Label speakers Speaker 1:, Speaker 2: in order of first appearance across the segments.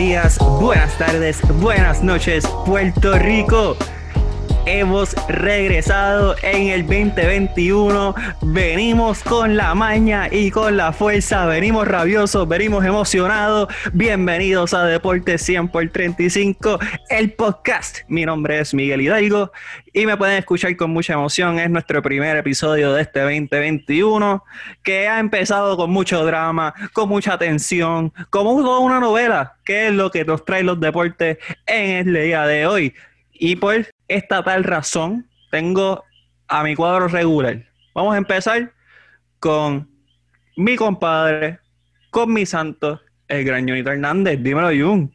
Speaker 1: Días, buenas tardes, buenas noches, Puerto Rico. Hemos regresado en el 2021. Venimos con la maña y con la fuerza. Venimos rabiosos, venimos emocionados. Bienvenidos a Deportes 100 por 35, el podcast. Mi nombre es Miguel Hidalgo y me pueden escuchar con mucha emoción. Es nuestro primer episodio de este 2021 que ha empezado con mucho drama, con mucha tensión, como una novela, que es lo que nos trae los deportes en el día de hoy. Y por esta tal razón, tengo a mi cuadro regular. Vamos a empezar con mi compadre, con mi santo, el gran Jonito Hernández. Dímelo, Jun.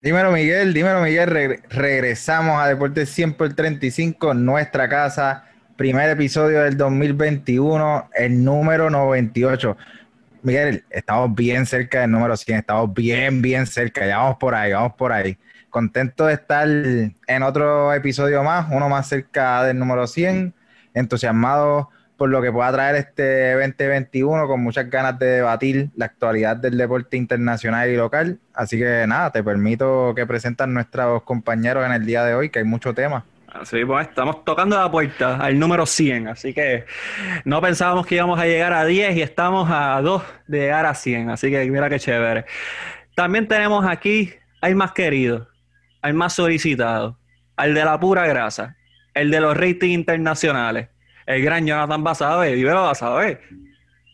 Speaker 2: Dímelo, Miguel. Dímelo, Miguel. regresamos a Deportes 100 por 35, nuestra casa. Primer episodio del 2021, el número 98. Miguel, estamos bien cerca del número 100, estamos bien, bien cerca. Ya vamos por ahí, vamos por ahí contento de estar en otro episodio más, uno más cerca del número 100, entusiasmado por lo que pueda traer este 2021, con muchas ganas de debatir la actualidad del deporte internacional y local. Así que nada, te permito que presenten nuestros compañeros en el día de hoy, que hay mucho tema.
Speaker 1: Así pues, estamos tocando la puerta al número 100, así que no pensábamos que íbamos a llegar a 10 y estamos a 2 de llegar a 100, así que mira qué chévere. También tenemos aquí al más querido, al más solicitado, al de la pura grasa, el de los ratings internacionales, el gran Jonathan Basabe, dímelo Basabe.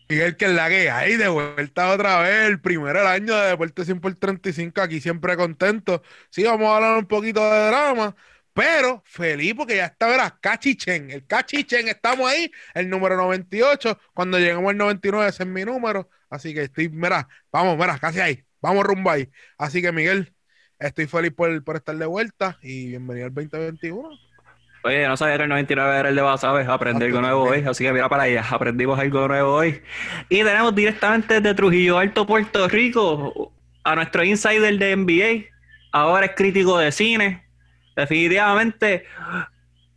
Speaker 3: Miguel que es la que hay de vuelta otra vez, el primero del año de Deporte 100 por 35, aquí siempre contento. Sí, vamos a hablar un poquito de drama, pero feliz porque ya está, verás, Cachichen, el Cachichen, estamos ahí, el número 98, cuando lleguemos al 99 ese es mi número, así que estoy, mira, vamos, mira, casi ahí, vamos rumbo ahí. Así que Miguel, Estoy feliz por, por estar de vuelta y bienvenido al 2021.
Speaker 1: Oye, no sabía que el 99 era el de ¿sabes? Aprendí algo nuevo hoy, así que mira para allá, aprendimos algo nuevo hoy. Y tenemos directamente desde Trujillo Alto, Puerto Rico, a nuestro insider de NBA, ahora es crítico de cine. Definitivamente,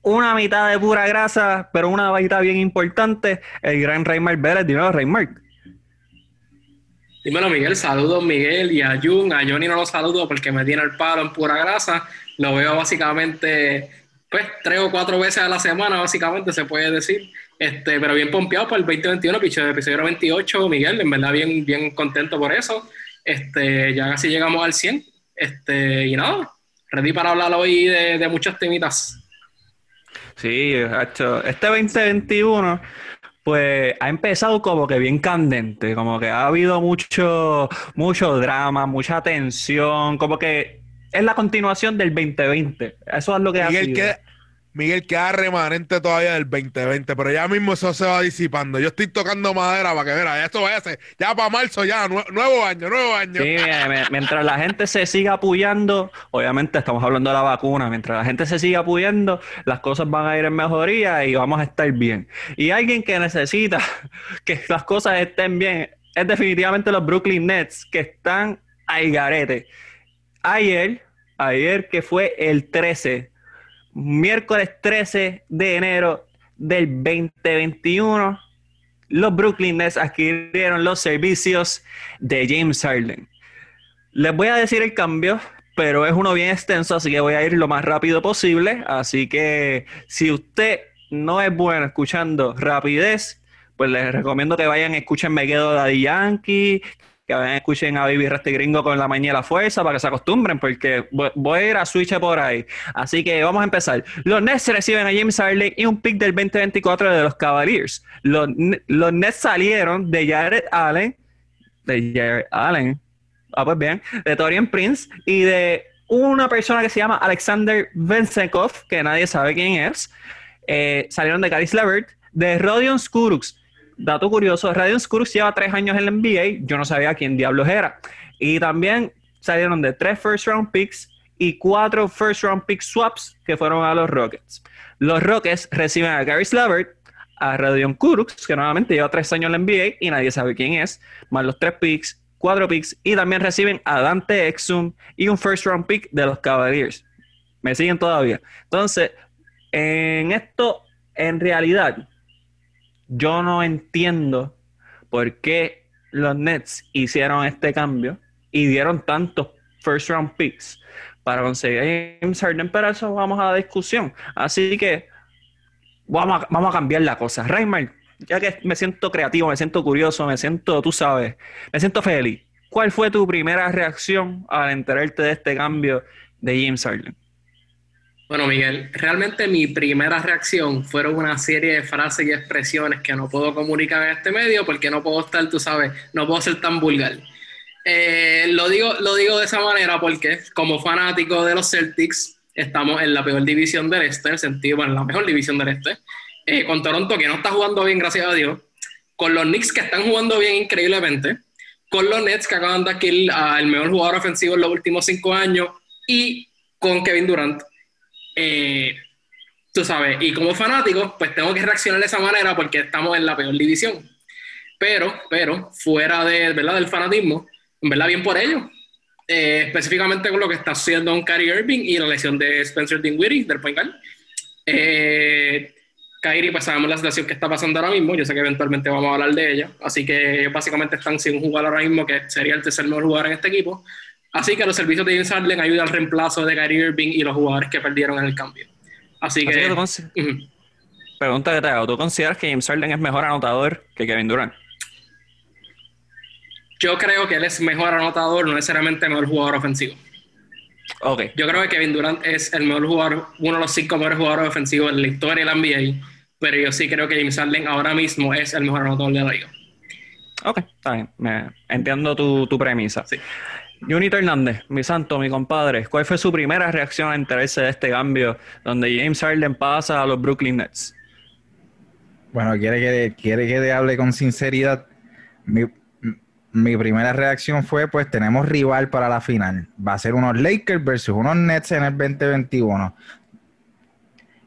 Speaker 1: una mitad de pura grasa, pero una mitad bien importante, el gran Raymar Vélez. Dímelo, Raymar.
Speaker 4: Dímelo, Miguel. Saludos, Miguel y a Jun. A Johnny no lo saludo porque me tiene el palo en pura grasa. Lo veo básicamente, pues, tres o cuatro veces a la semana, básicamente, se puede decir. Este, pero bien pompeado para el 2021, picho de episodio 28, Miguel. En verdad, bien, bien contento por eso. Este, ya casi llegamos al 100. Este, y nada, ready para hablar hoy de, muchas temitas.
Speaker 1: Sí, este 2021 pues ha empezado como que bien candente, como que ha habido mucho, mucho drama, mucha tensión, como que es la continuación del 2020. Eso es lo que ha sido.
Speaker 3: Miguel, queda remanente todavía del 2020, pero ya mismo eso se va disipando. Yo estoy tocando madera para que vea, esto vaya a ser, ya para marzo, ya, nuevo año, nuevo año.
Speaker 1: Sí, mientras la gente se siga apoyando, obviamente estamos hablando de la vacuna, mientras la gente se siga apoyando, las cosas van a ir en mejoría y vamos a estar bien. Y alguien que necesita que las cosas estén bien es definitivamente los Brooklyn Nets, que están ahí garete. Ayer, ayer que fue el 13 miércoles 13 de enero del 2021, los Brooklyn Nets adquirieron los servicios de James Harden. Les voy a decir el cambio, pero es uno bien extenso, así que voy a ir lo más rápido posible. Así que si usted no es bueno escuchando rapidez, pues les recomiendo que vayan escuchen Me Quedo Daddy Yankee, que escuchen a Baby Reste Gringo con la mañana la fuerza para que se acostumbren, porque voy a ir a switch por ahí. Así que vamos a empezar. Los Nets reciben a James Harden y un pick del 2024 de los Cavaliers. Los, los Nets salieron de Jared Allen, de Jared Allen, ah, pues bien, de Torian Prince y de una persona que se llama Alexander Vensekov, que nadie sabe quién es. Eh, salieron de Caris Levert, de Rodion Skurux, dato curioso, Radiant Skurks lleva tres años en la NBA, yo no sabía quién diablos era. Y también salieron de tres first round picks y cuatro first round pick swaps que fueron a los Rockets. Los Rockets reciben a Gary Slavert, a Radion Kurux, que nuevamente lleva tres años en la NBA y nadie sabe quién es, más los tres picks, cuatro picks, y también reciben a Dante Exum y un first round pick de los Cavaliers. Me siguen todavía. Entonces, en esto, en realidad, yo no entiendo por qué los Nets hicieron este cambio. y dieron tantos first round picks para conseguir a James Harden, pero eso vamos a la discusión. Así que vamos a, cambiar la cosa. Reimer, ya que me siento creativo, me siento curioso, me siento, tú sabes, me siento feliz. ¿Cuál fue tu primera reacción al enterarte de este cambio de James Harden?
Speaker 4: Bueno, Miguel, realmente mi primera reacción fueron una serie de frases y expresiones que no puedo comunicar en este medio porque no puedo estar, tú sabes, no puedo ser tan vulgar. Eh, lo, digo, lo digo de esa manera porque como fanático de los Celtics estamos en la peor división del este, en el sentido, bueno, en la mejor división del este, eh, con Toronto que no está jugando bien, gracias a Dios, con los Knicks que están jugando bien increíblemente, con los Nets que acaban de adquirir al mejor jugador ofensivo en los últimos cinco años y con Kevin Durant eh, tú sabes, y como fanático, pues tengo que reaccionar de esa manera porque estamos en la peor división. Pero, pero, fuera de, ¿verdad? del fanatismo, en verdad, bien por ello. Eh, específicamente con lo que está haciendo un Kyrie Irving y la lesión de Spencer Dinwiddie, del point guard. Eh, Kyrie, pues sabemos la situación que está pasando ahora mismo. Yo sé que eventualmente vamos a hablar de ella. Así que básicamente están sin un jugador ahora mismo que sería el tercer mejor jugador en este equipo. Así que los servicios de James Harden ayudan al reemplazo de Kyrie Irving y los jugadores que perdieron en el cambio. Así, que.
Speaker 1: Pregunta que te hago: ¿tú consideras que James Harden es mejor anotador que Kevin Durant?
Speaker 4: Yo creo que él es mejor anotador, no necesariamente mejor jugador ofensivo.
Speaker 1: Okay.
Speaker 4: Yo creo que Kevin Durant es el mejor jugador, uno de los cinco mejores jugadores ofensivos en la historia del NBA, pero yo sí creo que James Harden ahora mismo es el mejor anotador de la liga.
Speaker 1: Ok, está bien. Me, entiendo tu, tu premisa.
Speaker 4: Sí.
Speaker 1: Junito Hernández, mi santo, mi compadre, ¿cuál fue su primera reacción a enterarse de este cambio donde James Harden pasa a los Brooklyn Nets?
Speaker 2: Bueno, quiere que, quiere que te hable con sinceridad. Mi, mi, primera reacción fue, pues tenemos rival para la final. Va a ser unos Lakers versus unos Nets en el 2021.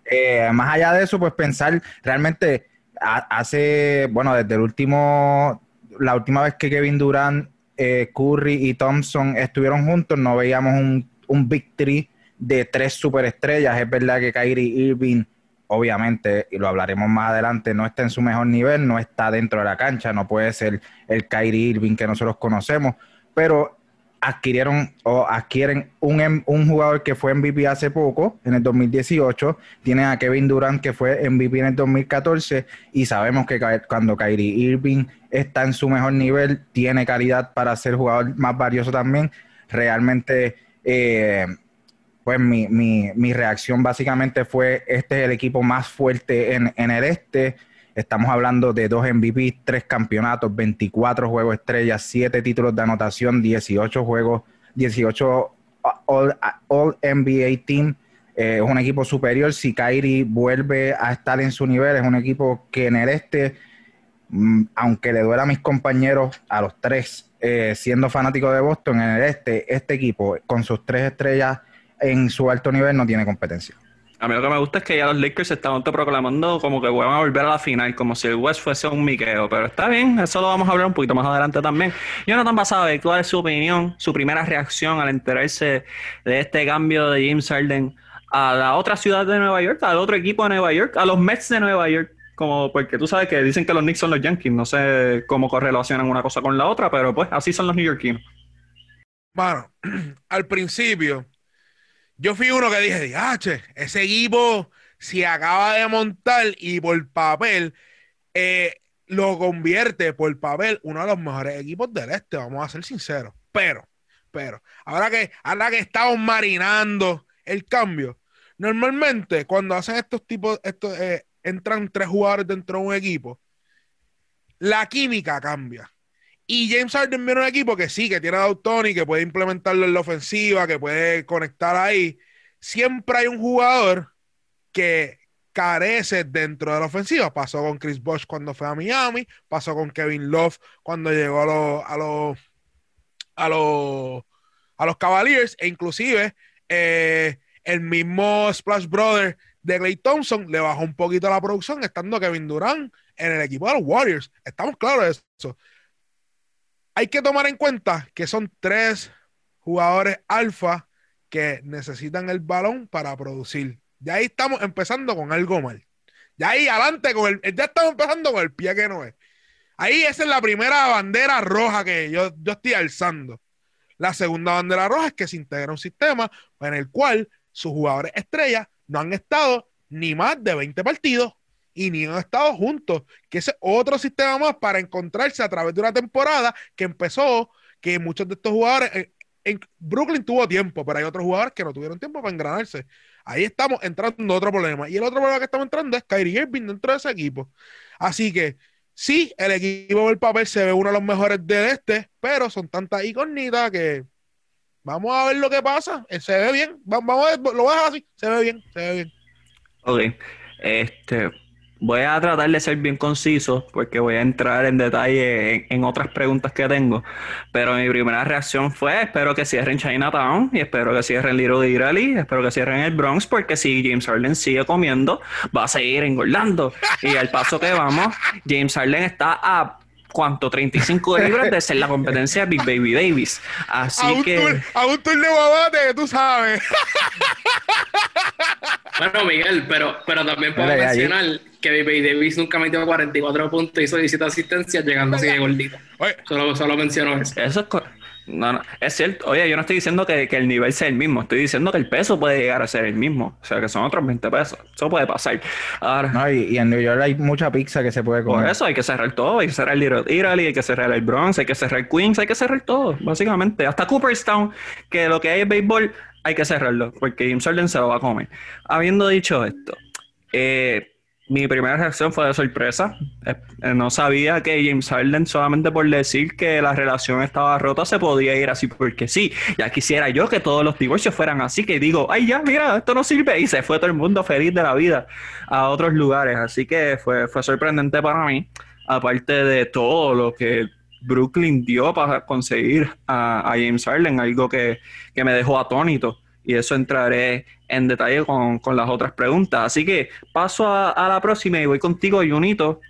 Speaker 2: Eh, más allá de eso, pues pensar realmente hace, bueno, desde el último, la última vez que Kevin Durant eh, Curry y Thompson estuvieron juntos, no veíamos un, un victory de tres superestrellas. Es verdad que Kyrie Irving, obviamente, y lo hablaremos más adelante, no está en su mejor nivel, no está dentro de la cancha, no puede ser el Kyrie Irving que nosotros conocemos, pero adquirieron o adquieren un, em, un jugador que fue MVP hace poco, en el 2018, tienen a Kevin Durant que fue MVP en el 2014 y sabemos que cuando Kyrie Irving está en su mejor nivel, tiene calidad para ser jugador más valioso también. Realmente, eh, pues mi, mi, mi, reacción básicamente fue, este es el equipo más fuerte en, en el este, Estamos hablando de dos MVP, tres campeonatos, 24 juegos estrellas, siete títulos de anotación, 18 juegos, 18 All, NBA Team. Eh, es un equipo superior. Si Kyrie vuelve a estar en su nivel, es un equipo que en el este, mm, aunque le duela a mis compañeros, a los tres, eh, siendo fanático de Boston, en el este, este equipo con sus tres estrellas en su alto nivel no tiene competencia.
Speaker 1: A mí lo que me gusta es que ya los Lakers se están proclamando como que van a volver a la final, como si el West fuese un miqueo. Pero está bien, eso lo vamos a hablar un poquito más adelante también. Jonathan Basabe, ¿cuál es su opinión, su primera reacción al enterarse de este cambio de James Harden a la otra ciudad de Nueva York, al otro equipo de Nueva York, a los Mets de Nueva York? Como porque tú sabes que dicen que los Knicks son los Yankees, no sé cómo correlacionan una cosa con la otra, pero pues así son los New Yorkinos.
Speaker 3: Bueno, al principio yo fui uno que dije, H, ese equipo se acaba de montar y por papel eh, lo convierte por papel uno de los mejores equipos del este, vamos a ser sinceros. Pero, pero, ahora que, ahora que estamos marinando el cambio, normalmente cuando hacen estos tipos, estos, eh, entran tres jugadores dentro de un equipo, la química cambia. Y James Harden viene un equipo que sí, que tiene a Tony, que puede implementarlo en la ofensiva, que puede conectar ahí. Siempre hay un jugador que carece dentro de la ofensiva. Pasó con Chris Bosh cuando fue a Miami, pasó con Kevin Love cuando llegó a los a los a los a los Cavaliers e inclusive eh, el mismo Splash Brother de Clay Thompson le bajó un poquito la producción estando Kevin Durant en el equipo de los Warriors. Estamos claros de eso hay que tomar en cuenta que son tres jugadores alfa que necesitan el balón para producir. Ya ahí estamos empezando con algo mal. Ya ahí adelante con el, ya estamos empezando con el pie que no es. Ahí esa es la primera bandera roja que yo, yo estoy alzando. La segunda bandera roja es que se integra un sistema en el cual sus jugadores estrellas no han estado ni más de 20 partidos y ni han estado juntos, que ese otro sistema más para encontrarse a través de una temporada que empezó, que muchos de estos jugadores, en, en Brooklyn tuvo tiempo, pero hay otros jugadores que no tuvieron tiempo para engranarse. Ahí estamos entrando en otro problema. Y el otro problema que estamos entrando es Kyrie Irving dentro de ese equipo. Así que sí, el equipo del papel se ve uno de los mejores del este, pero son tantas incógnitas que vamos a ver lo que pasa. Eh, Se ve bien. Va- Vamos a ver, lo vas así. Se ve bien, se ve bien.
Speaker 1: Ok. Este, voy a tratar de ser bien conciso porque voy a entrar en detalle en, en otras preguntas que tengo. Pero mi primera reacción fue: espero que cierren Chinatown y espero que cierren Little Italy, espero que cierren el Bronx porque si James Harden sigue comiendo, va a seguir engordando. Y al paso que vamos, James Harden está a. ¿Cuánto? 35 libras de ser la competencia de Big Baby Davis. Así
Speaker 3: a, un
Speaker 1: que.
Speaker 3: tour, a un tour de babate, tú sabes.
Speaker 4: Bueno, Miguel, pero, pero también puedo
Speaker 2: allí-
Speaker 4: mencionar que Baby Davis nunca metió 44 puntos y hizo 17 asistencias llegando así de gordito. Solo, solo menciono eso.
Speaker 1: Eso es, co- no, no, es cierto. Oye, yo no estoy diciendo que, que el nivel sea el mismo, estoy diciendo que el peso puede llegar a ser el mismo. O sea, que son otros 20 pesos. Eso puede pasar. Ahora,
Speaker 2: No, y, y en New York hay mucha pizza que se puede
Speaker 1: por
Speaker 2: comer.
Speaker 1: eso hay que cerrar todo. Hay que cerrar Little Italy, hay que cerrar el Bronx, hay que cerrar Queens, hay que cerrar todo, básicamente. Hasta Cooperstown, que lo que hay es béisbol, hay que cerrarlo, porque James Harden se lo va a comer. Habiendo dicho esto, eh, mi primera reacción fue de sorpresa. Eh, eh, no sabía que James Harden, solamente por decir que la relación estaba rota, se podía ir así porque sí. Ya quisiera yo que todos los divorcios fueran así, que digo, ay, ya, mira, esto no sirve. Y se fue todo el mundo feliz de la vida a otros lugares. Así que fue, fue sorprendente para mí, aparte de todo lo que Brooklyn dio para conseguir a, James Harden, algo que, que me dejó atónito. Y eso entraré en detalle con, con las otras preguntas. Así que paso a, la próxima y voy contigo, Junito,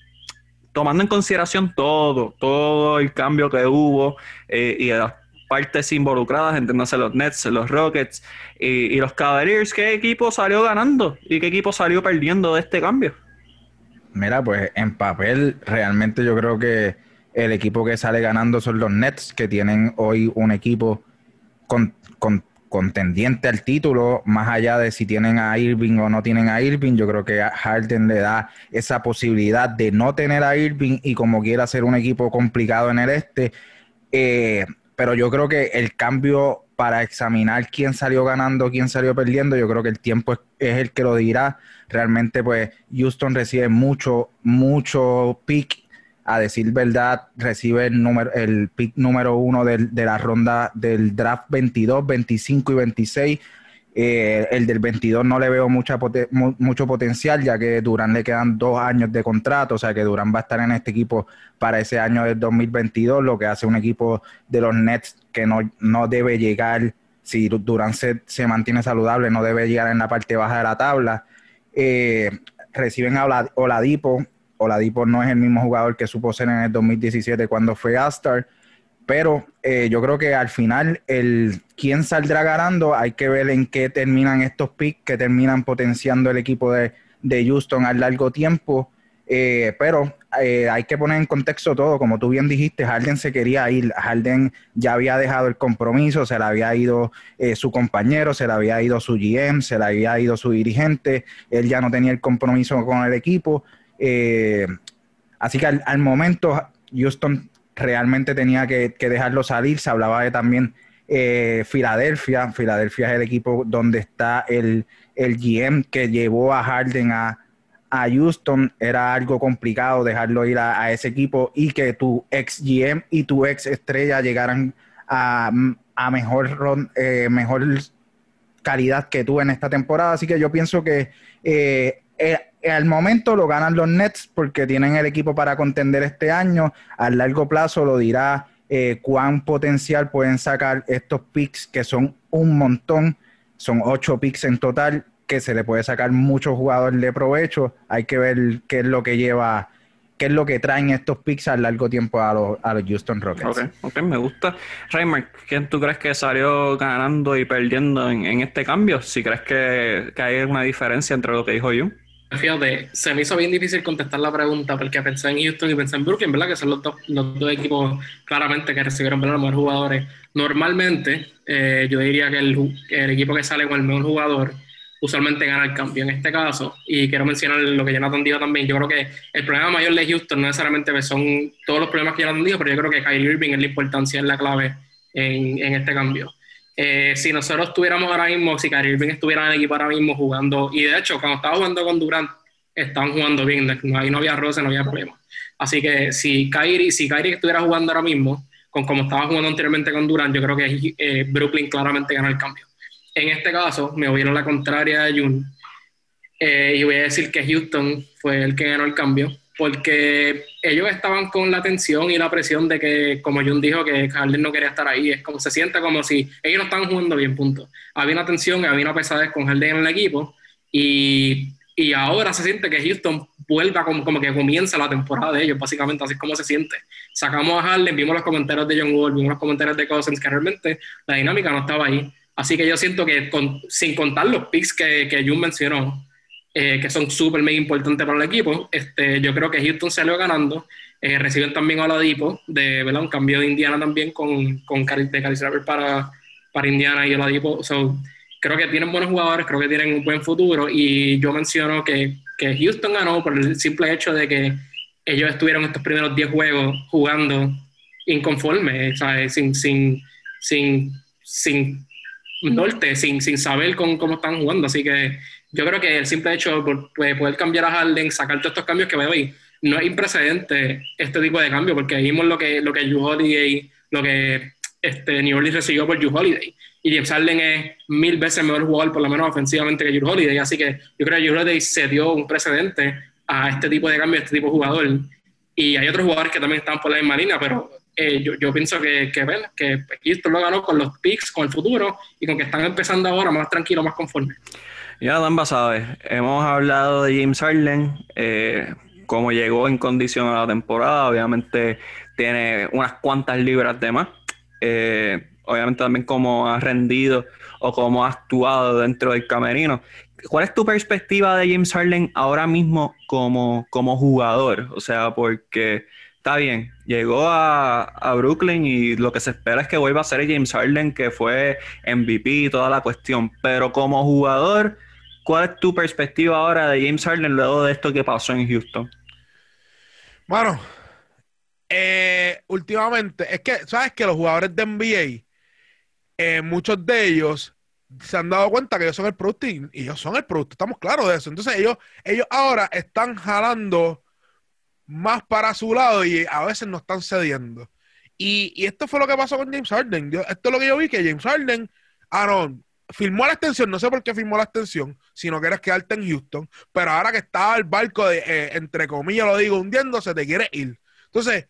Speaker 1: tomando en consideración todo, todo el cambio que hubo eh, y las partes involucradas, entiéndase los Nets, los Rockets y, y los Cavaliers, ¿qué equipo salió ganando y qué equipo salió perdiendo de este cambio?
Speaker 2: Mira, pues en papel, realmente yo creo que el equipo que sale ganando son los Nets, que tienen hoy un equipo con, con- contendiente al título, más allá de si tienen a Irving o no tienen a Irving. Yo creo que Harden le da esa posibilidad de no tener a Irving y como quiera ser un equipo complicado en el este. Eh, pero yo creo que el cambio para examinar quién salió ganando, quién salió perdiendo, yo creo que el tiempo es, es el que lo dirá. Realmente, pues, Houston recibe mucho, mucho pick. A decir verdad, recibe el, número, pick número uno del- de la ronda del draft 22, 25 y 26. Eh, el del 22 no le veo mucho potencial, ya que Durán le quedan dos años de contrato, o sea que Durán va a estar en este equipo para ese año del 2022, lo que hace un equipo de los Nets que no, no debe llegar, si Du- Durán se, se mantiene saludable, no debe llegar en la parte baja de la tabla. Eh, reciben a Ola- Oladipo, Oladipo no es el mismo jugador que supo ser en el 2017 cuando fue All-Star, pero eh, yo creo que al final el quién saldrá ganando hay que ver en qué terminan estos picks que terminan potenciando el equipo de, de Houston a largo tiempo. Eh, pero eh, hay que poner en contexto todo, como tú bien dijiste, Harden se quería ir, Harden ya había dejado el compromiso, se le había ido eh, su compañero, se le había ido su GM, se le había ido su dirigente, él ya no tenía el compromiso con el equipo. Eh, así que al, momento Houston realmente tenía que, dejarlo salir. Se hablaba de también eh, Filadelfia. Filadelfia es el equipo donde está el, el GM que llevó a Harden a, a Houston. Era algo complicado dejarlo ir a, ese equipo y que tu ex GM y tu ex estrella llegaran a, a mejor, eh, mejor calidad que tú en esta temporada. Así que yo pienso que al momento lo ganan los Nets porque tienen el equipo para contender este año. A largo plazo lo dirá eh, cuán potencial pueden sacar estos picks, que son un montón. Son ocho picks en total, que se le puede sacar muchos jugadores de provecho. Hay que ver qué es lo que lleva, qué es lo que traen estos picks a largo tiempo a los, a los Houston Rockets.
Speaker 1: Ok, ok, me gusta. Raymond, ¿quién tú crees que salió ganando y perdiendo en, en este cambio? Si crees que, que hay una diferencia entre lo que dijo yo.
Speaker 4: Fíjate, se me hizo bien difícil contestar la pregunta porque pensé en Houston y pensé en Brooklyn, ¿verdad? Que son los dos, los dos equipos claramente que recibieron los mejores jugadores. Normalmente, eh, yo diría que el, equipo que sale con el mejor jugador usualmente gana el cambio. En este caso, y quiero mencionar lo que Jonathan dijo también, yo creo que el problema mayor de Houston no necesariamente son todos los problemas que Jonathan dijo, pero yo creo que Kyrie Irving es la importancia, es la clave en, en este cambio. Eh, si nosotros estuviéramos ahora mismo, si Kyrie Irving estuviera en el equipo ahora mismo jugando, y de hecho, cuando estaba jugando con Durant, estaban jugando bien, ahí no había roce, no había problema. Así que si Kyrie, si Kyrie estuviera jugando ahora mismo, con como estaba jugando anteriormente con Durant, yo creo que eh, Brooklyn claramente gana el cambio. En este caso, me voy la contraria de June eh, y voy a decir que Houston fue el que ganó el cambio, porque ellos estaban con la tensión y la presión de que, como Jun dijo, que Harden no quería estar ahí. Es como se siente como si ellos no estaban jugando bien, punto. Había una tensión, había una pesadez con Harden en el equipo y, y ahora se siente que Houston vuelva como, como, que comienza la temporada de ellos, básicamente, así es como se siente. Sacamos a Harden, vimos los comentarios de John Wall, vimos los comentarios de Cousins, que realmente la dinámica no estaba ahí. Así que yo siento que con, sin contar los picks que, que Jun mencionó, eh, que son súper mega importantes para el equipo, este, yo creo que Houston salió ganando. Eh, reciben también a Oladipo, de ¿verdad? un cambio de Indiana también con, con de Caris para, para Indiana y Oladipo. So, creo que tienen buenos jugadores, creo que tienen un buen futuro y yo menciono que, que Houston ganó por el simple hecho de que ellos estuvieron estos primeros 10 juegos jugando inconformes, ¿sabes? Sin, sin, sin, sin norte, sin, sin saber con, cómo están jugando. Así que yo creo que el simple hecho de poder cambiar a Harden, sacar todos estos cambios que veo hoy, no es imprecedente este tipo de cambio, porque vimos lo que, lo que Drew Holiday, lo que este, New Orleans recibió por Drew Holiday. Y James Harden es mil veces mejor jugador, por lo menos ofensivamente, que Drew Holiday. Así que yo creo que Drew Holiday se dio un precedente a este tipo de cambio, a este tipo de jugador. Y hay otros jugadores que también están por la misma línea, pero eh, yo, yo, pienso que, que, que Houston lo ganó con los picks, con el futuro y con que están empezando ahora más tranquilo, más conforme.
Speaker 1: Ya, Dan sabes, hemos hablado de James Harden, eh, cómo llegó en condición a la temporada, obviamente tiene unas cuantas libras de más, eh, obviamente también cómo ha rendido o cómo ha actuado dentro del camerino. ¿Cuál es tu perspectiva de James Harden ahora mismo como, como jugador? O sea, porque está bien, llegó a, Brooklyn y lo que se espera es que vuelva a ser James Harden, que fue MVP y toda la cuestión, pero como jugador, ¿cuál es tu perspectiva ahora de James Harden luego de esto que pasó en Houston?
Speaker 3: Bueno, eh, últimamente, es que, ¿sabes que los jugadores de NBA, eh, muchos de ellos se han dado cuenta que ellos son el producto y, ellos son el producto, estamos claros de eso. Entonces ellos, ellos ahora están jalando más para su lado y a veces no están cediendo. Y, y esto fue lo que pasó con James Harden. esto es lo que yo vi, que James Harden, ah, firmó la extensión, no sé por qué firmó la extensión, si no quieres quedarte en Houston, pero ahora que está el barco, de, eh, entre comillas lo digo, hundiéndose, te quiere ir. Entonces,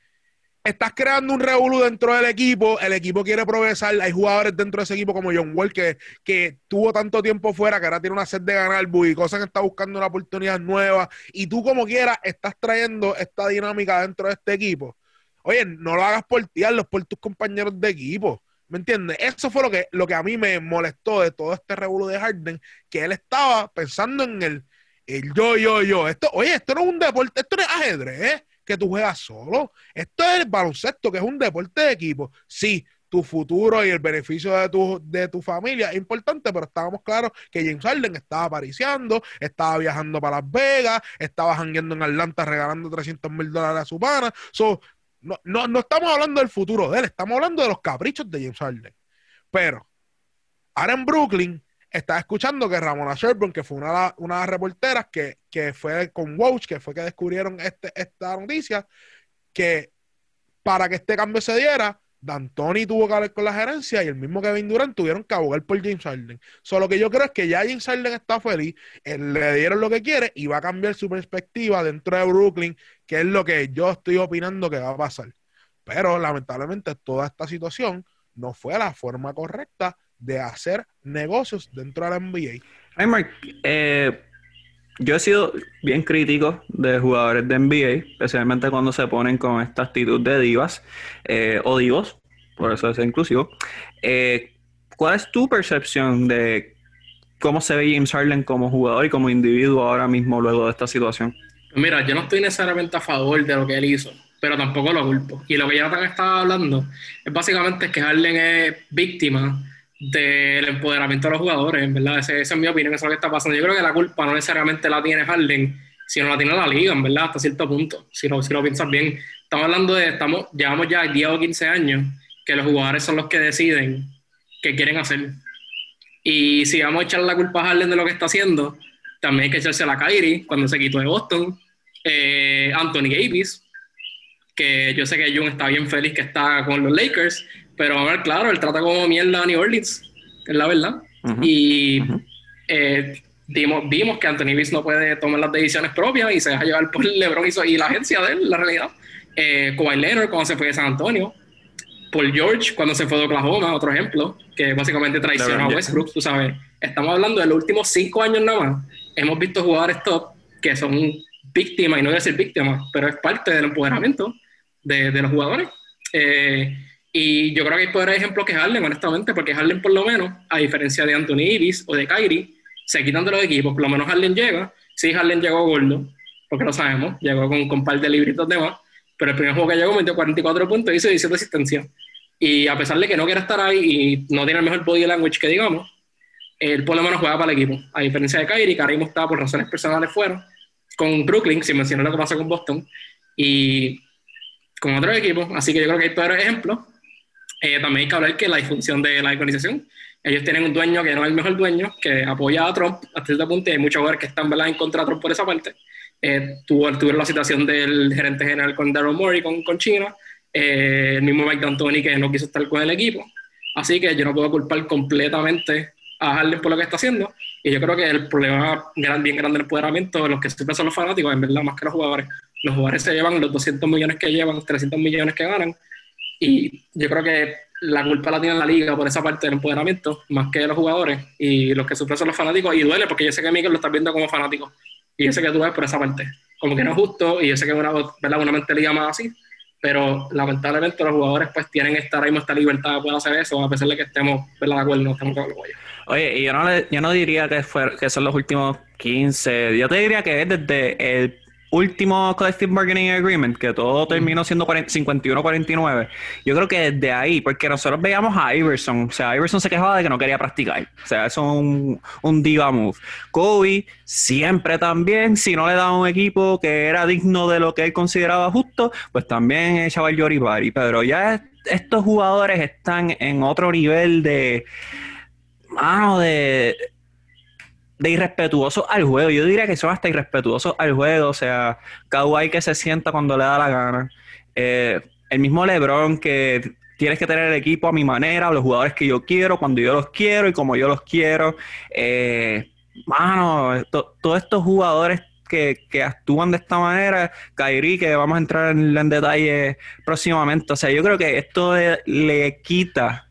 Speaker 3: estás creando un revolú dentro del equipo, el equipo quiere progresar, hay jugadores dentro de ese equipo como John Wall que, que tuvo tanto tiempo fuera que ahora tiene una sed de ganar, y cosas que está buscando una oportunidad nueva, y tú como quieras estás trayendo esta dinámica dentro de este equipo. Oye, no lo hagas por ti, hazlo por tus compañeros de equipo. ¿Me entiendes? Eso fue lo que, lo que a mí me molestó de todo este revuelo de Harden, que él estaba pensando en el, el yo, yo, yo. Esto, oye, esto no es un deporte, esto no es ajedrez, que tú juegas solo. Esto es el baloncesto, que es un deporte de equipo. Sí, tu futuro y el beneficio de tu, de tu familia es importante, pero estábamos claros que James Harden estaba apariciando, estaba viajando para Las Vegas, estaba jangueando en Atlanta regalando 300 mil dólares a su pana. No, no, no estamos hablando del futuro de él, estamos hablando de los caprichos de James Harden. Pero ahora en Brooklyn estaba escuchando que Ramona Sherburne, que fue una, una de las reporteras que, que fue con Watch, que fue que descubrieron este, esta noticia, que para que este cambio se diera, D'Antoni tuvo que hablar con la gerencia y el mismo Kevin Durant tuvieron que abogar por James Harden. Solo que yo creo es que ya James Harden está feliz, le dieron lo que quiere y va a cambiar su perspectiva dentro de Brooklyn, que es lo que yo estoy opinando que va a pasar. Pero lamentablemente toda esta situación no fue la forma correcta de hacer negocios dentro de la NBA.
Speaker 1: Hey Mark, eh, yo he sido bien crítico de jugadores de NBA, especialmente cuando se ponen con esta actitud de divas eh, o divos, por eso es inclusivo. Eh, ¿Cuál es tu percepción de cómo se ve James Harden como jugador y como individuo ahora mismo luego de esta situación.
Speaker 4: Mira, yo no estoy necesariamente a favor de lo que él hizo, pero tampoco lo culpo. Y lo que Jonathan estaba hablando es básicamente que Harden es víctima del empoderamiento de los jugadores, ¿verdad? esa es mi opinión, eso es lo que está pasando. Yo creo que la culpa no necesariamente la tiene Harden, sino la tiene la liga, en verdad, hasta cierto punto, si lo, si lo piensas bien. Estamos hablando de, estamos, llevamos ya 10 o 15 años que los jugadores son los que deciden qué quieren hacer. Y si vamos a echar la culpa a Harden de lo que está haciendo, también hay que echarse a la Kyrie cuando se quitó de Boston, eh, Anthony Davis, que yo sé que Jung está bien feliz que está con los Lakers, pero a ver, claro, él trata como mierda a New Orleans, es la verdad. y eh, dimos, vimos que Anthony Davis no puede tomar las decisiones propias y se deja llevar por LeBron y, la agencia de él, la realidad. Eh, Kawhi Leonard cuando se fue de San Antonio, Paul George cuando se fue de Oklahoma, otro ejemplo, que básicamente traicionó a Westbrook, tú sabes. Estamos hablando de los últimos cinco años nada más. Hemos visto jugadores top que son víctimas, y no voy a decir víctimas, pero es parte del empoderamiento de, de los jugadores. Eh, y yo creo que hay poder ejemplo que Harden, honestamente, porque Harden por lo menos, a diferencia de Anthony Davis o de Kyrie, se quitan de los equipos, por lo menos Harden llega, sí Harden llegó gordo, porque lo sabemos, llegó con, con un par de libritos de más, pero el primer juego que llegó metió 44 puntos y hizo 17 asistencia. Y a pesar de que no quiere estar ahí y no tiene el mejor body language que digamos, él por lo menos juega para el equipo. A diferencia de Kyrie, Kyrie está por razones personales fuera, con Brooklyn, sin mencionar lo que pasa con Boston, y con otro equipo. Así que yo creo que hay peores ejemplos. Eh, también hay que hablar que la disfunción de la organización. Ellos tienen un dueño que no es el mejor dueño, que apoya a Trump hasta cierto punto, y hay muchos jugadores que están en contra de Trump por esa parte. Eh, tuvo, tuvieron la situación del gerente general con Daryl Morey, con, con China, eh, el mismo Mike D'Antoni que no quiso estar con el equipo. Así que yo no puedo culpar completamente a Harden por lo que está haciendo. Y yo creo que el problema gran, bien grande del empoderamiento de los que siempre son los fanáticos, en verdad, más que los jugadores. Los jugadores se llevan los 200 millones que llevan, los 300 millones que ganan. Y yo creo que la culpa la tiene la liga por esa parte del empoderamiento, más que los jugadores. Y los que sufren son los fanáticos. Y duele porque yo sé que Miguel lo está viendo como fanático. Y yo sé que tú ves por esa parte. Como que no es justo. Y yo sé que es una, una mentalidad más así pero lamentablemente los jugadores pues tienen esta, ahora mismo esta libertad de poder hacer eso, a pesar de que estemos de acuerdo, no
Speaker 1: Oye, y yo no, no diría que son los últimos 15, yo te diría que es desde el último Collective Bargaining Agreement, que todo terminó siendo 51-49, yo creo que desde ahí, porque nosotros veíamos a Iverson, o sea, Iverson se quejaba de que no quería practicar, o sea, eso es un, un diva move. Kobe siempre también, si no le daba un equipo que era digno de lo que él consideraba justo, pues también echaba el Yoribari, pero ya estos jugadores están en otro nivel de mano, de, de irrespetuosos al juego. Yo diría que son hasta irrespetuosos al juego. O sea, Kawhi que se sienta cuando le da la gana. Eh, el mismo LeBron que tienes que tener el equipo a mi manera, los jugadores que yo quiero, cuando yo los quiero y como yo los quiero. Eh, mano, todos estos jugadores que, que, actúan de esta manera, Kyrie, que vamos a entrar en, en detalle próximamente. O sea, yo creo que esto le quita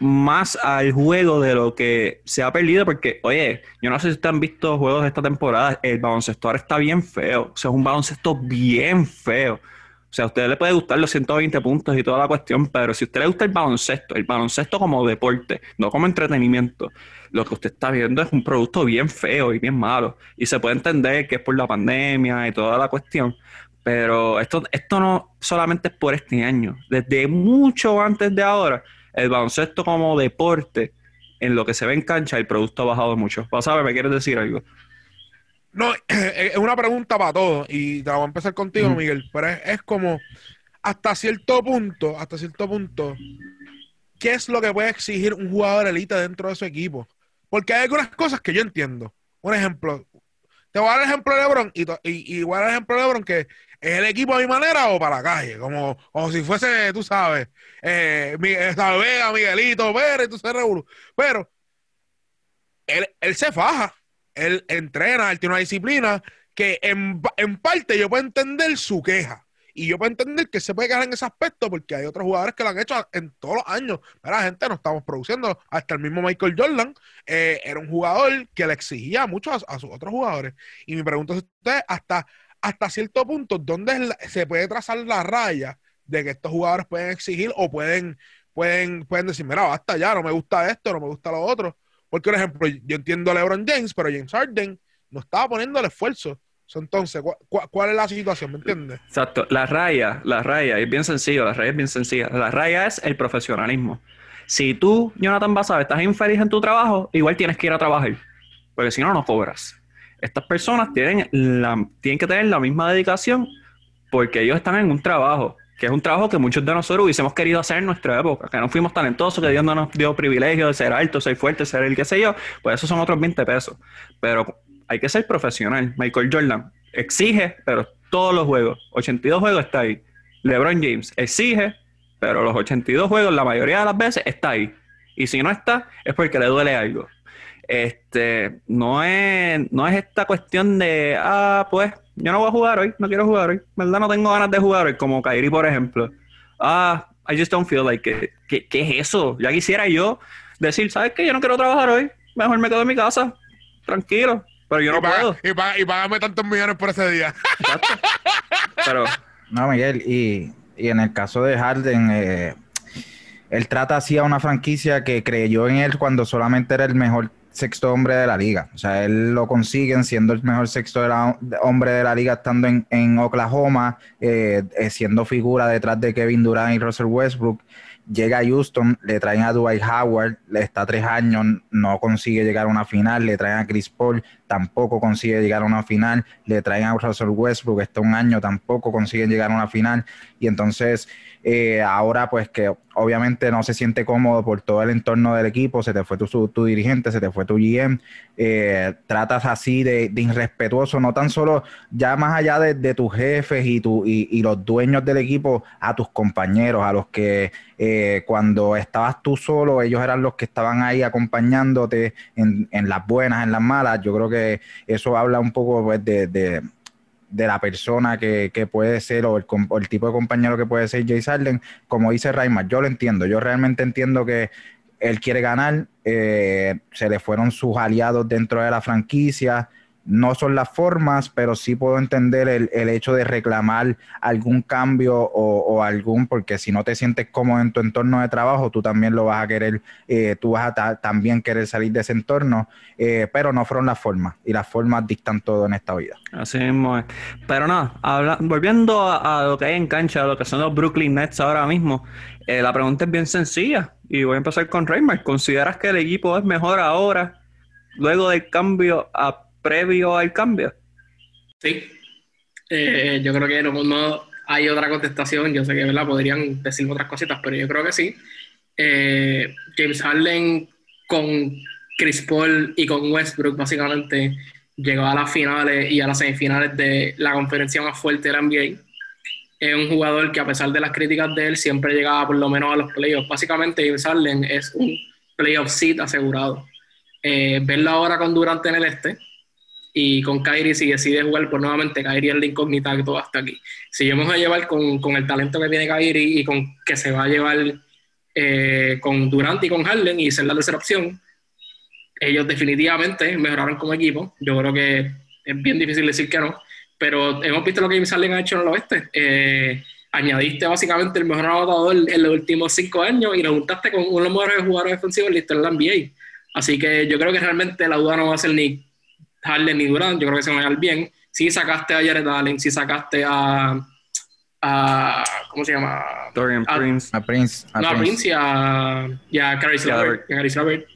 Speaker 1: más al juego de lo que se ha perdido, porque, oye, yo no sé si ustedes han visto juegos de esta temporada, el baloncesto ahora está bien feo, o sea, es un baloncesto bien feo. O sea, a usted le puede gustar los 120 puntos y toda la cuestión, pero si a usted le gusta el baloncesto, el baloncesto como deporte, no como entretenimiento, lo que usted está viendo es un producto bien feo y bien malo. Y se puede entender que es por la pandemia y toda la cuestión, pero esto, esto no solamente es por este año, desde mucho antes de ahora el baloncesto como deporte, en lo que se ve en cancha, el producto ha bajado mucho. ver, ¿me quieres decir algo?
Speaker 3: No, es una pregunta para todos y te la voy a empezar contigo, Miguel, pero es, como hasta cierto punto, hasta cierto punto, ¿qué es lo que puede exigir un jugador elite dentro de su equipo? Porque hay algunas cosas que yo entiendo. Un ejemplo, te voy a dar el ejemplo de LeBron y, y, y voy a dar el ejemplo de LeBron que ¿Es el equipo a mi manera o para la calle? Como, o si fuese, tú sabes, eh, Vega, Miguelito, Pérez, tú sabes, Pero él, él, se faja, él entrena, él tiene una disciplina que en, en, parte yo puedo entender su queja. Y yo puedo entender que se puede quejar en ese aspecto porque hay otros jugadores que lo han hecho en todos los años. Pero la gente no estamos produciendo. Hasta el mismo Michael Jordan eh, era un jugador que le exigía mucho a, a, sus otros jugadores. Y mi pregunta es usted, hasta hasta cierto punto, ¿dónde se puede trazar la raya de que estos jugadores pueden exigir o pueden, pueden, pueden decir, mira, basta ya, no me gusta esto, no me gusta lo otro? Porque, por ejemplo, yo entiendo a LeBron James, pero James Harden no estaba poniendo el esfuerzo. Entonces, ¿cuál, es la situación? ¿Me entiendes?
Speaker 1: Exacto. La raya, la raya es bien sencillo, la raya es bien sencilla. La raya es el profesionalismo. Si tú, Jonathan Basabe, estás infeliz en tu trabajo, igual tienes que ir a trabajar. Porque si no, no cobras. Estas personas tienen, tienen que tener la misma dedicación porque ellos están en un trabajo, que es un trabajo que muchos de nosotros hubiésemos querido hacer en nuestra época, que no fuimos talentosos, que Dios no nos dio privilegio de ser alto, ser fuerte, ser el que sé yo, pues esos son otros 20 pesos. Pero hay que ser profesional. Michael Jordan exige, pero todos los juegos, 82 juegos está ahí. LeBron James exige, pero los 82 juegos la mayoría de las veces está ahí. Y si no está, es porque le duele algo. Este, no es, no es esta cuestión de, ah, pues, yo no voy a jugar hoy, no quiero jugar hoy, ¿verdad? No tengo ganas de jugar hoy, como Kairi, por ejemplo. Ah, I just don't feel like it. ¿Qué, qué es eso? Ya quisiera yo decir, ¿sabes qué? Yo no quiero trabajar hoy, mejor me quedo en mi casa, tranquilo. Pero yo no puedo.
Speaker 3: Y, paga, y págame tantos millones por ese día.
Speaker 2: Pero. No, Miguel, y, en el caso de Harden, eh, él trata así a una franquicia que creyó en él cuando solamente era el mejor sexto hombre de la liga. O sea, él lo consiguen siendo el mejor sexto hombre de la liga estando en, Oklahoma, eh, eh, siendo figura detrás de Kevin Durant y Russell Westbrook llega a Houston, le traen a Dwight Howard, le está tres años, no consigue llegar a una final, le traen a Chris Paul, tampoco consigue llegar a una final, le traen a Russell Westbrook, está un año, tampoco consiguen llegar a una final, y entonces eh, ahora pues que obviamente no se siente cómodo por todo el entorno del equipo, se te fue tu, tu dirigente, se te fue tu GM, eh, tratas así de, irrespetuoso, no tan solo ya más allá de, tus jefes y, tu, y, los dueños del equipo, a tus compañeros, a los que eh, cuando estabas tú solo, ellos eran los que estaban ahí acompañándote en, las buenas, en las malas, yo creo que eso habla un poco pues, de la persona que, puede ser o el, tipo de compañero que puede ser Jay Sarden, como dice Raymar, yo lo entiendo, yo realmente entiendo que él quiere ganar, eh, se le fueron sus aliados dentro de la franquicia, no son las formas, pero sí puedo entender el, hecho de reclamar algún cambio o, algún, porque si no te sientes cómodo en tu entorno de trabajo, tú también lo vas a querer, eh, tú vas a también querer salir de ese entorno, eh, pero no fueron las formas, y las formas dictan todo en esta vida.
Speaker 1: Así mismo es. Pero no, volviendo a, lo que hay en cancha, a lo que son los Brooklyn Nets ahora mismo, eh, la pregunta es bien sencilla, y voy a empezar con Raymar. ¿Consideras que el equipo es mejor ahora, luego del cambio a previo al cambio?
Speaker 4: Sí, eh, yo creo que no, hay otra contestación. Yo sé que ¿verdad? podrían decir otras cositas, pero yo creo que sí. Eh, James Harden con Chris Paul y con Westbrook básicamente llegó a las finales y a las semifinales de la conferencia más fuerte de la NBA. Es un jugador que a pesar de las críticas de él siempre llegaba por lo menos a los playoffs. Básicamente James Harden es un playoff seat asegurado. Eh, verlo ahora con Durant en el este, y con Kyrie si decide jugar, pues nuevamente Kyrie es la incógnita que todo hasta aquí. Si yo a llevar con, con, el talento que tiene Kyrie y con que se va a llevar eh, con Durant y con Harden y ser la tercera opción, ellos definitivamente mejoraron como equipo. Yo creo que es bien difícil decir que no, pero hemos visto lo que James Harden ha hecho en el oeste. Eh, añadiste básicamente el mejor anotador en los últimos cinco años y lo juntaste con uno de los mejores jugadores defensivos de la NBA. Así que yo creo que realmente la duda no va a ser ni Harden ni Durant, yo creo que se van a llevar bien. Si sacaste a Jared Allen, si sacaste a, a ¿cómo se llama?
Speaker 1: Dorian Prince.
Speaker 2: A Prince.
Speaker 4: no, a Prince y a, y a Caris Robert.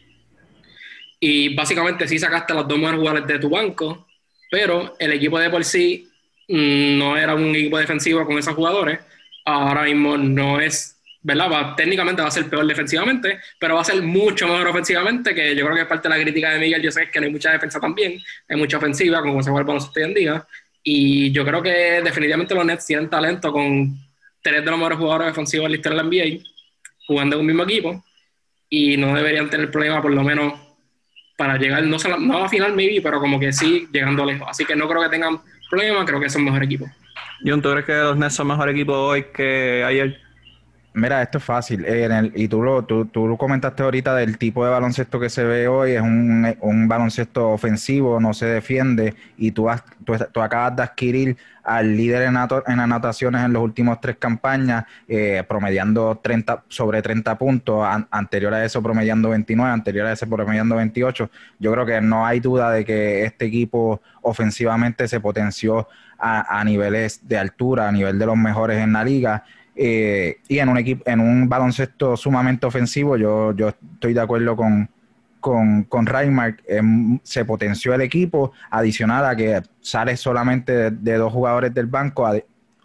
Speaker 4: Y básicamente sí sacaste a los dos mejores jugadores de tu banco, pero el equipo de por sí mm, no era un equipo defensivo con esos jugadores. Ahora mismo no es ¿verdad? técnicamente va a ser peor defensivamente, pero va a ser mucho mejor ofensivamente, que yo creo que es parte de la crítica de Miguel. Yo sé que no hay mucha defensa también, hay mucha ofensiva, como se juega el baloncesto hoy en día. Y yo creo que definitivamente los Nets tienen talento con tres de los mejores jugadores defensivos de la historia de la NBA, jugando en un mismo equipo, y no deberían tener problema, por lo menos, para llegar, no, no a final, maybe, pero como que sí, llegando lejos. Así que no creo que tengan problema, creo que son mejor equipo.
Speaker 1: John, ¿tú crees que los Nets son mejor equipo hoy que ayer?
Speaker 2: Mira, esto es fácil. Eh, en el- y tú lo, tú, tú lo comentaste ahorita del tipo de baloncesto que se ve hoy. Es un, un baloncesto ofensivo, no se defiende. Y tú, has- tú, acabas de adquirir al líder en, ato- en anotaciones en los últimos tres campañas, eh, promediando 30, sobre 30 puntos. An- anterior a eso, promediando 29. Anterior a ese, promediando 28. Yo creo que no hay duda de que este equipo ofensivamente se potenció a niveles de altura, a nivel de los mejores en la liga. Eh, y en un equipo, en un baloncesto sumamente ofensivo, yo, yo estoy de acuerdo con, con, con Reinmark. Em, se potenció el equipo, adicional a que sale solamente de, dos jugadores del banco, a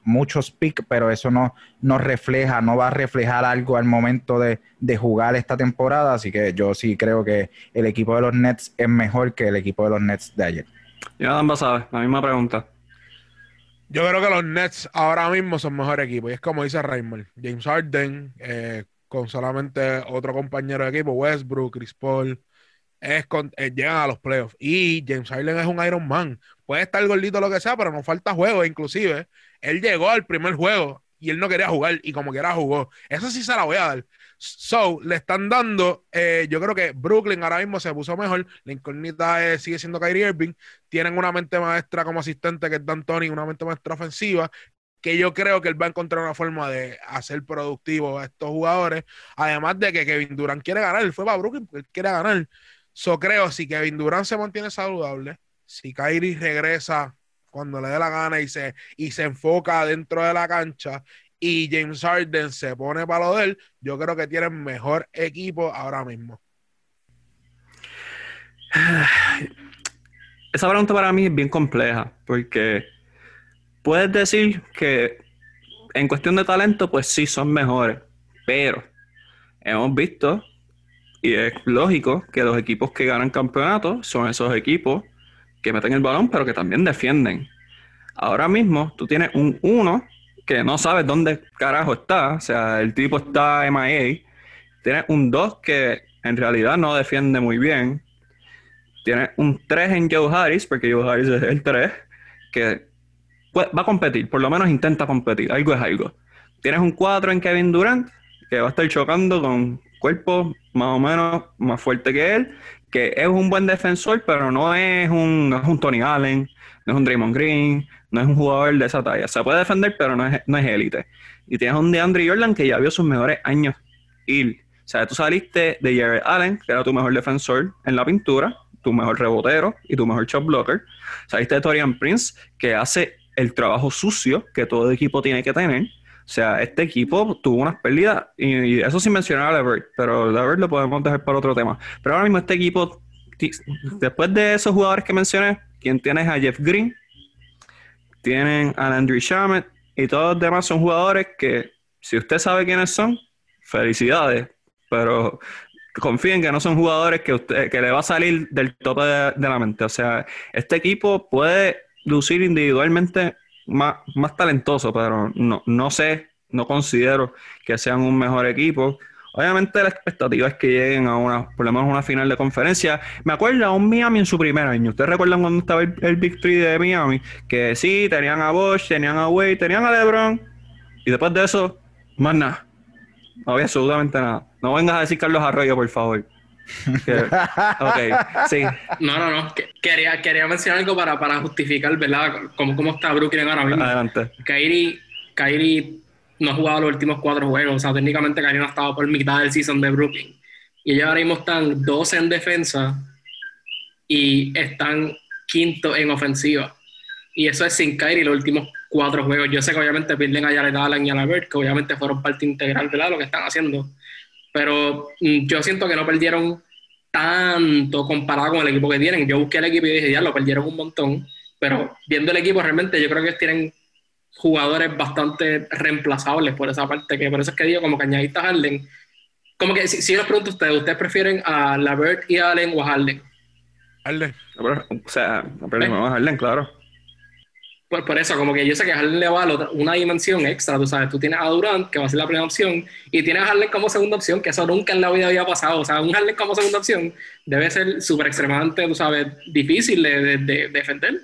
Speaker 2: muchos picks, pero eso no, no refleja, no va a reflejar algo al momento de, de jugar esta temporada. Así que yo sí creo que el equipo de los Nets es mejor que el equipo de los Nets de ayer.
Speaker 1: Jonathan sabe, la misma pregunta.
Speaker 3: Yo creo que los Nets ahora mismo son mejor equipo. Y es como dice Raymond. James Harden, eh, con solamente otro compañero de equipo, Westbrook, Chris Paul, es con- eh, llegan a los playoffs. Y James Harden es un Iron Man. Puede estar gordito lo que sea, pero no falta juego. Inclusive, él llegó al primer juego y él no quería jugar y como quiera jugó. Eso sí se la voy a dar. So, le están dando, eh, yo creo que Brooklyn ahora mismo se puso mejor. La incógnita es- sigue siendo Kyrie Irving. Tienen una mente maestra como asistente que es D'Antoni, una mente maestra ofensiva, que yo creo que él va a encontrar una forma de hacer productivo a estos jugadores. Además de que Kevin Durant quiere ganar, él fue para Brooklyn porque él quiere ganar. So creo, si Kevin Durant se mantiene saludable, si Kyrie regresa cuando le dé la gana y se, y se enfoca dentro de la cancha y James Harden se pone para lo de él, yo creo que tienen mejor equipo ahora mismo.
Speaker 1: Esa pregunta para mí es bien compleja, porque puedes decir que en cuestión de talento, pues sí son mejores, pero hemos visto, y es lógico, que los equipos que ganan campeonatos son esos equipos que meten el balón, pero que también defienden. Ahora mismo tú tienes un 1 que no sabes dónde carajo está, o sea, el tipo está MIA, tienes un 2 que en realidad no defiende muy bien, tienes un 3 en Joe Harris, porque Joe Harris es el 3, que pues, va a competir, por lo menos intenta competir, algo es algo. Tienes un 4 en Kevin Durant, que va a estar chocando con cuerpos más o menos más fuerte que él, que es un buen defensor, pero no es un, no es un Tony Allen, no es un Draymond Green, no es un jugador de esa talla. Se puede defender, pero no es, no es élite. Y tienes un DeAndre Jordan que ya vio sus mejores años ir. O sea, tú saliste de Jared Allen, que era tu mejor defensor en la pintura, tu mejor rebotero y tu mejor shot blocker. Saliste de Torian Prince, que hace el trabajo sucio que todo equipo tiene que tener. O sea, este equipo tuvo unas pérdidas, y, y eso sin mencionar a Levert, pero Levert lo podemos dejar para otro tema. Pero ahora mismo este equipo, después de esos jugadores que mencioné, quien tienes a Jeff Green, tienen a Landry Shamet y todos los demás son jugadores que, si usted sabe quiénes son, felicidades, pero confíen que no son jugadores que, usted, que le va a salir del tope de, de la mente. O sea, este equipo puede lucir individualmente más, más talentoso, pero no, no sé, no considero que sean un mejor equipo. Obviamente la expectativa es que lleguen a una, por lo menos una final de conferencia. Me acuerdo a un Miami en su primer año. ¿Ustedes recuerdan cuando estaba el, el Big Three de Miami? Que sí, tenían a Bosch, tenían a Wade, tenían a LeBron. Y después de eso, más nada. No había absolutamente nada. No vengas a decir Carlos Arroyo, por favor. Que- ok, sí.
Speaker 4: No, no, no. Que- Quería, quería mencionar algo para, para justificar, ¿verdad? Cómo, cómo está Brooklyn ahora mismo.
Speaker 1: Adelante.
Speaker 4: Kyrie, Kyrie no ha jugado los últimos cuatro juegos. O sea, técnicamente Kyrie no ha estado por mitad del season de Brooklyn. Y ellos ahora mismo están 12 en defensa y están quinto en ofensiva. Y eso es sin Kyrie los últimos cuatro juegos. Yo sé que obviamente pierden a Jared Allen y a Levert, que obviamente fueron parte integral, ¿verdad? Lo que están haciendo. Pero mm, yo siento que no perdieron tanto comparado con el equipo que tienen. Yo busqué el equipo y dije, ya lo perdieron un montón. Pero viendo el equipo, realmente yo creo que tienen jugadores bastante reemplazables por esa parte, que por eso es que digo, como que añadiste a Harden. Como que si, si yo les pregunto a ustedes, ¿ustedes prefieren a Lavert y a Allen o a Harden?
Speaker 3: Harden.
Speaker 1: O sea, no a Harden, claro.
Speaker 4: Por, por eso, como que yo sé que a Harden le va a la otra- una dimensión extra, tú sabes, tú tienes a Durant, que va a ser la primera opción, y tienes a Harden como segunda opción, que eso nunca en la vida había pasado. O sea, un Harden como segunda opción debe ser súper extremadamente, tú sabes, difícil de, de- de defender.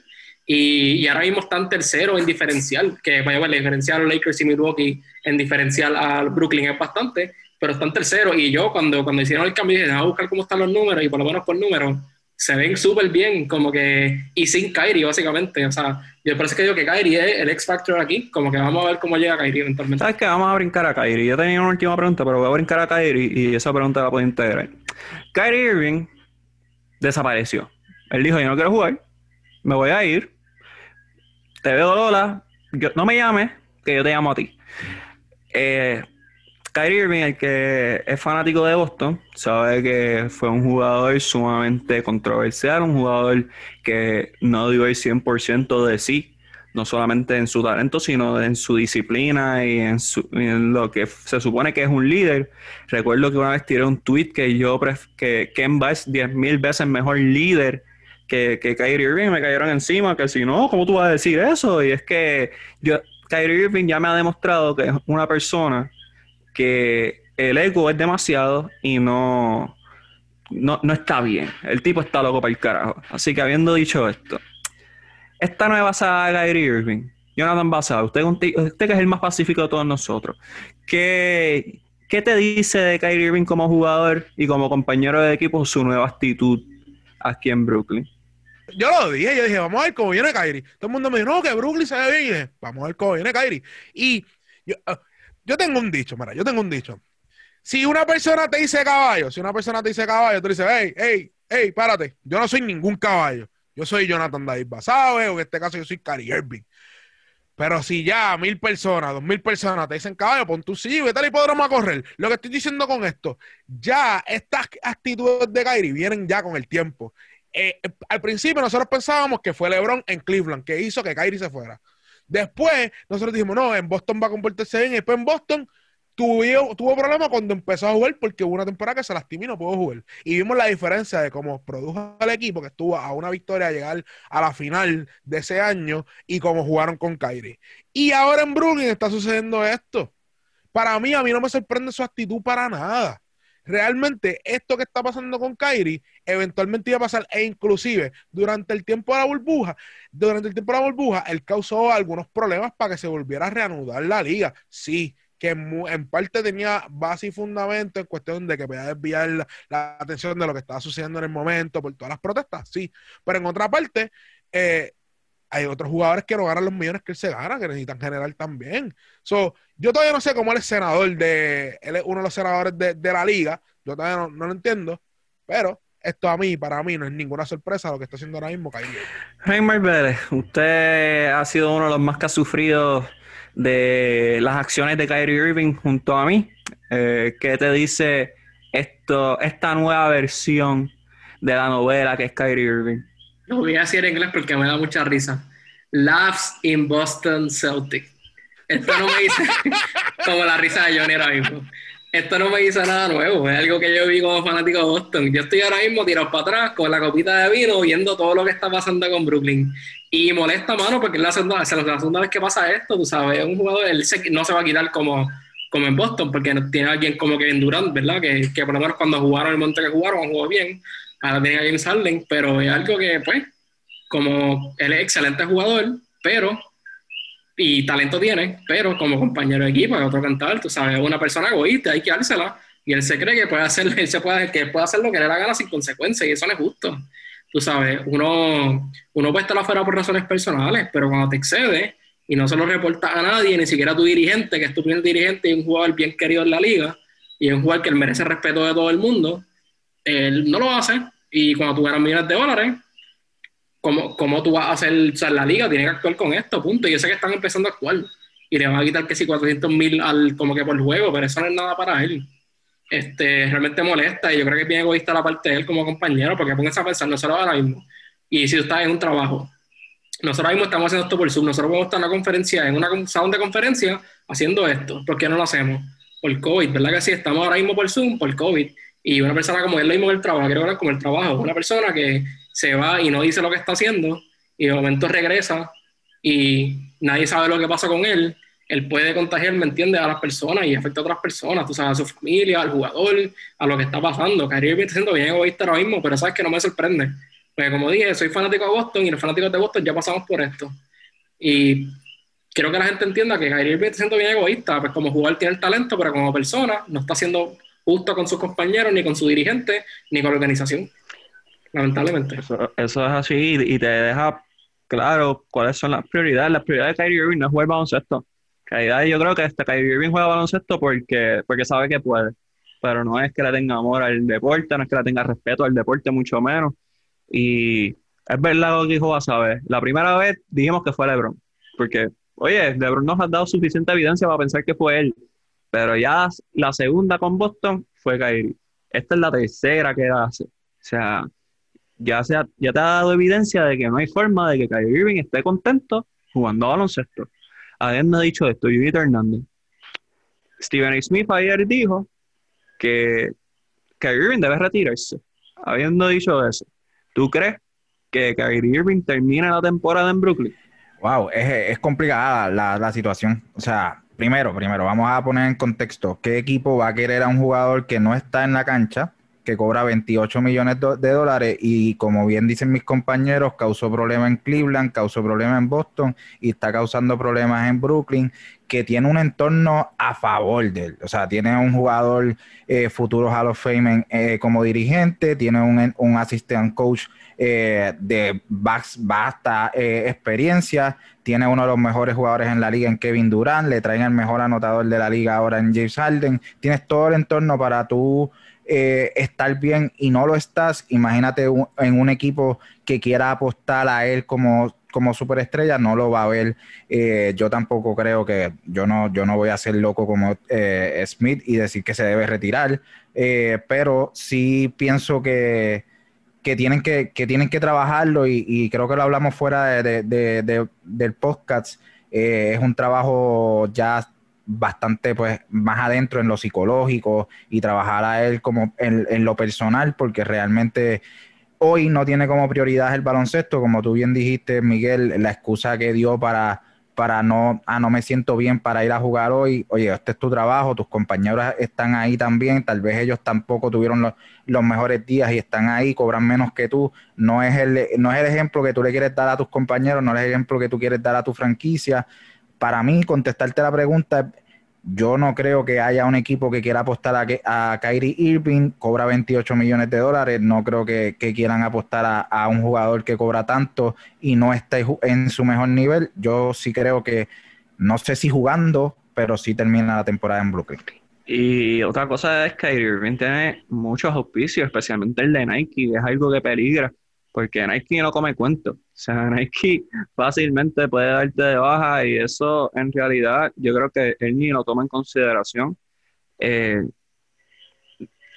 Speaker 4: Y, ahora mismo están tercero en diferencial, que vaya el diferencial a los Lakers y Milwaukee en diferencial al Brooklyn es bastante, pero están tercero. Y yo cuando, cuando hicieron el cambio dije, a buscar cómo están los números y por lo menos por números se ven súper bien, como que, y sin Kyrie, básicamente. O sea, yo parece que digo que Kyrie es el X Factor aquí, como que vamos a ver cómo llega Kyrie eventualmente.
Speaker 1: ¿Sabes qué? Vamos a brincar a Kyrie. Yo tenía una última pregunta, pero voy a brincar a Kyrie y esa pregunta la puedo integrar. Kyrie Irving desapareció. Él dijo, yo no quiero jugar, me voy a ir, te veo Lola, yo- no me llames, que yo te llamo a ti. Eh, Kyrie Irving, el que es fanático de Boston, sabe que fue un jugador sumamente controversial, un jugador que no dio el 100% de sí, no solamente en su talento, sino en su disciplina y en, su- lo que se supone que es un líder. Recuerdo que una vez tiré un tweet que yo que Kemba es 10.000 veces mejor líder que, que Kyrie Irving, me cayeron encima, que si no, ¿cómo tú vas a decir eso? Y es que yo, Kyrie Irving ya me ha demostrado que es una persona que el ego es demasiado y no, no, no está bien. El tipo está loco para el carajo. Así que habiendo dicho esto, esta nueva saga de Kyrie Irving, Jonathan Basado, usted, usted que es el más pacífico de todos nosotros, ¿qué, ¿qué te dice de Kyrie Irving como jugador y como compañero de equipo su nueva actitud aquí en Brooklyn?
Speaker 3: Yo lo dije, yo dije, vamos a ver cómo viene Kyrie. Todo el mundo me dijo, no, que Brooklyn se ve bien. Y dije, vamos a ver cómo viene Kyrie. Y yo, ah, yo tengo un dicho, mira, yo tengo un dicho. Si una persona te dice caballo, si una persona te dice caballo, tú dices, hey, hey, hey, párate. Yo no soy ningún caballo. Yo soy Jonathan David Basabe, o en este caso yo soy Kyrie Irving. Pero si ya mil personas, dos mil personas te dicen caballo, pon tu sí, vete al hipódromo a correr. Lo que estoy diciendo con esto, ya estas actitudes de Kyrie vienen ya con el tiempo. Eh, eh, al principio nosotros pensábamos que fue LeBron en Cleveland que hizo que Kyrie se fuera. Después nosotros dijimos, no, en Boston va a comportarse bien. Y después en Boston tuvo, tuvo problemas cuando empezó a jugar porque hubo una temporada que se lastimó y no pudo jugar. Y vimos la diferencia de cómo produjo el equipo, que estuvo a una victoria a llegar a la final de ese año y cómo jugaron con Kyrie. Y ahora en Brooklyn está sucediendo esto. Para mí, a mí no me sorprende su actitud para nada. Realmente, esto que está pasando con Kyrie, eventualmente iba a pasar, e inclusive durante el tiempo de la burbuja, durante el tiempo de la burbuja, él causó algunos problemas para que se volviera a reanudar la liga. Sí, que en, parte tenía base y fundamento en cuestión de que podía desviar la, la atención de lo que estaba sucediendo en el momento por todas las protestas, sí. Pero en otra parte, eh, hay otros jugadores que no ganan los millones que él se gana, que necesitan generar también. So, yo todavía no sé cómo él es senador de, él es uno de los senadores de, la liga, yo todavía no, lo entiendo, pero esto a mí, para mí, no es ninguna sorpresa lo que está haciendo ahora mismo Kyrie.
Speaker 1: Heimer Vélez, usted ha sido uno de los más que ha sufrido de las acciones de Kyrie Irving junto a mí. Eh, ¿Qué te dice esto, esta nueva versión de la novela que es Kyrie Irving?
Speaker 4: Lo voy a decir en inglés porque me da mucha risa. Laughs in Boston Celtic. Esto no me dice como la risa de Johnny ahora mismo. Esto no me dice nada nuevo, es algo que yo vi como fanático de Boston. Yo estoy ahora mismo tirado para atrás con la copita de vino viendo todo lo que está pasando con Brooklyn. Y molesta, mano, porque es la segunda, es la segunda vez que pasa esto, tú sabes, es un jugador, él se- no se va a quitar como, como en Boston, porque tiene a alguien como Kevin Durant, ¿verdad? Que, que por lo menos cuando jugaron el monte que jugaron, jugó bien. Ahora tienen a James Harden, pero es algo que, pues, como él es excelente jugador, pero y talento tiene, pero como compañero de equipo, es otro cantar, tú sabes, es una persona egoísta, hay que dársela, y él se cree que puede hacer, él se puede, que puede hacer lo que le da gana sin consecuencias, y eso no es justo. Tú sabes, uno, uno puede estar afuera por razones personales, pero cuando te excede y no se lo reportas a nadie, ni siquiera a tu dirigente, que es tu primer dirigente y un jugador bien querido en la liga, y es un jugador que él merece respeto de todo el mundo, él no lo hace, y cuando tú ganas millones de dólares, ¿cómo, cómo tú vas a hacer, o la liga tiene que actuar con esto, punto. Y yo sé que están empezando a actuar. Y le van a quitar que si 400 mil al, como que por juego, pero eso no es nada para él. Este, realmente molesta y yo creo que es bien egoísta la parte de él como compañero, porque pónganse a pensar, nosotros ahora mismo, y si tú estás en un trabajo, nosotros mismo estamos haciendo esto por Zoom, nosotros podemos estar en una conferencia, en una salón de conferencia, haciendo esto, ¿por qué no lo hacemos? Por COVID, ¿verdad que sí? Estamos ahora mismo por Zoom, por COVID, y una persona como él lo mismo que el trabajo, quiero hablar como el trabajo, una persona que se va y no dice lo que está haciendo, y de momento regresa, y nadie sabe lo que pasa con él, él puede contagiar, ¿me entiendes?, a las personas y afecta a otras personas, tú sabes, a su familia, al jugador, a lo que está pasando. Kyrie está siendo bien egoísta ahora mismo, pero sabes que no me sorprende, Pues como dije, soy fanático de Boston y los fanáticos de Boston ya pasamos por esto. Y quiero que la gente entienda que Kyrie Irving está siendo bien egoísta, pues como jugador tiene el talento, pero como persona no está siendo justo con sus compañeros, ni con su dirigente, ni con la organización. Lamentablemente.
Speaker 1: Eso, eso es así y te deja claro cuáles son las prioridades. Las prioridades de Kyrie Irving no es jugar baloncesto. Kyrie, yo creo que este Kyrie Irving juega baloncesto porque, porque sabe que puede, pero no es que le tenga amor al deporte, no es que le tenga respeto al deporte, mucho menos. Y es verdad lo que dijo saber. La primera vez dijimos que fue LeBron, porque, oye, LeBron nos ha dado suficiente evidencia para pensar que fue él, pero ya la segunda con Boston fue Kyrie. Esta es la tercera que hace. O sea, ya, ya te ha dado evidencia de que no hay forma de que Kyrie Irving esté contento jugando baloncesto. Habiendo dicho esto, Judith Hernández. Stephen A. Smith ayer dijo que Kyrie Irving debe retirarse. Habiendo dicho eso, ¿tú crees que Kyrie Irving termine la temporada en Brooklyn?
Speaker 2: Wow, es, es complicada la, la situación. O sea, primero, primero, vamos a poner en contexto qué equipo va a querer a un jugador que no está en la cancha, que cobra 28 millones de dólares y como bien dicen mis compañeros, causó problemas en Cleveland, causó problemas en Boston y está causando problemas en Brooklyn, que tiene un entorno a favor de él. O sea, tiene un jugador eh, futuro Hall of Fame eh, como dirigente, tiene un, un assistant coach eh, de vas- vasta eh, experiencia, tiene uno de los mejores jugadores en la liga en Kevin Durant, le traen el mejor anotador de la liga ahora en James Harden, tienes todo el entorno para tú eh, estar bien y no lo estás, imagínate en un equipo que quiera apostar a él como, como superestrella, no lo va a ver. Eh, yo tampoco creo que yo no, yo no voy a ser loco como eh, Smith y decir que se debe retirar, eh, pero sí pienso que, que tienen que, que tienen que trabajarlo y, creo que lo hablamos fuera de- de- del podcast. Eh, es un trabajo ya bastante pues más adentro en lo psicológico y trabajar a él como en, en lo personal porque realmente hoy no tiene como prioridad el baloncesto como tú bien dijiste Miguel la excusa que dio para para no, ah, no me siento bien para ir a jugar hoy, oye, este es tu trabajo, tus compañeros están ahí también, tal vez ellos tampoco tuvieron los, los mejores días y están ahí, cobran menos que tú, no es, el, no es el ejemplo que tú le quieres dar a tus compañeros, no es el ejemplo que tú quieres dar a tu franquicia. Para mí, contestarte la pregunta, yo no creo que haya un equipo que quiera apostar a, que, a Kyrie Irving, cobra 28 millones de dólares, no creo que, quieran apostar a, un jugador que cobra tanto y no está en su mejor nivel. Yo sí creo que, no sé si jugando, pero sí termina la temporada en Brooklyn.
Speaker 1: Y otra cosa es que Kyrie Irving tiene muchos auspicios, especialmente el de Nike, es algo que peligra, porque Nike no come cuento. O sea, Nike fácilmente puede darte de baja y eso en realidad yo creo que él ni lo toma en consideración. Eh,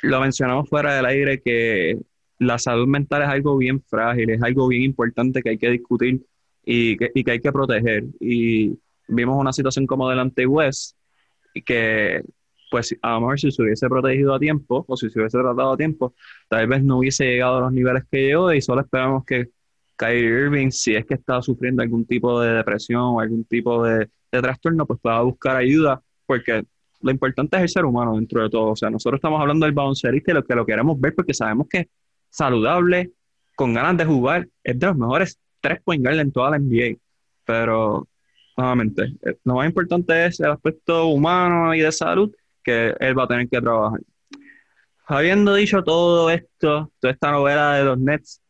Speaker 1: lo mencionamos fuera del aire que la salud mental es algo bien frágil, es algo bien importante que hay que discutir y que, hay que proteger. Y vimos una situación como delante West, que pues a lo mejor si se hubiese protegido a tiempo o si se hubiese tratado a tiempo, tal vez no hubiese llegado a los niveles que llegó y solo esperamos que Kyrie Irving, si es que está sufriendo algún tipo de depresión o algún tipo de, trastorno, pues pueda buscar ayuda, porque lo importante es el ser humano dentro de todo. O sea, nosotros estamos hablando del baloncerista y lo que lo queremos ver porque sabemos que es saludable, con ganas de jugar, es de los mejores tres point guard en toda la NBA. Pero, nuevamente, lo más importante es el aspecto humano y de salud que él va a tener que trabajar. Habiendo dicho todo esto, toda esta novela de los Nets,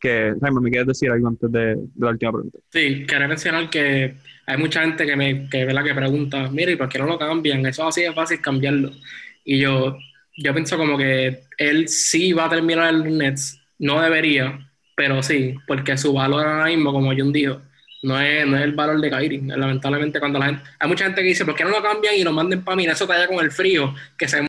Speaker 1: que, Jaime, ¿me quieres decir algo antes de, la última pregunta?
Speaker 4: Sí, quería mencionar que hay mucha gente que me que, ¿verdad? que pregunta, mira, ¿y por qué no lo cambian? Eso así es fácil cambiarlo. Y yo, yo pienso como que él sí va a terminar en los Nets, no debería, pero sí, porque su valor ahora mismo, como John dijo, no es, no es el valor de Kyrie. Lamentablemente, cuando la gente, hay mucha gente que dice, ¿por qué no lo cambian y lo manden para está allá con el frío, que se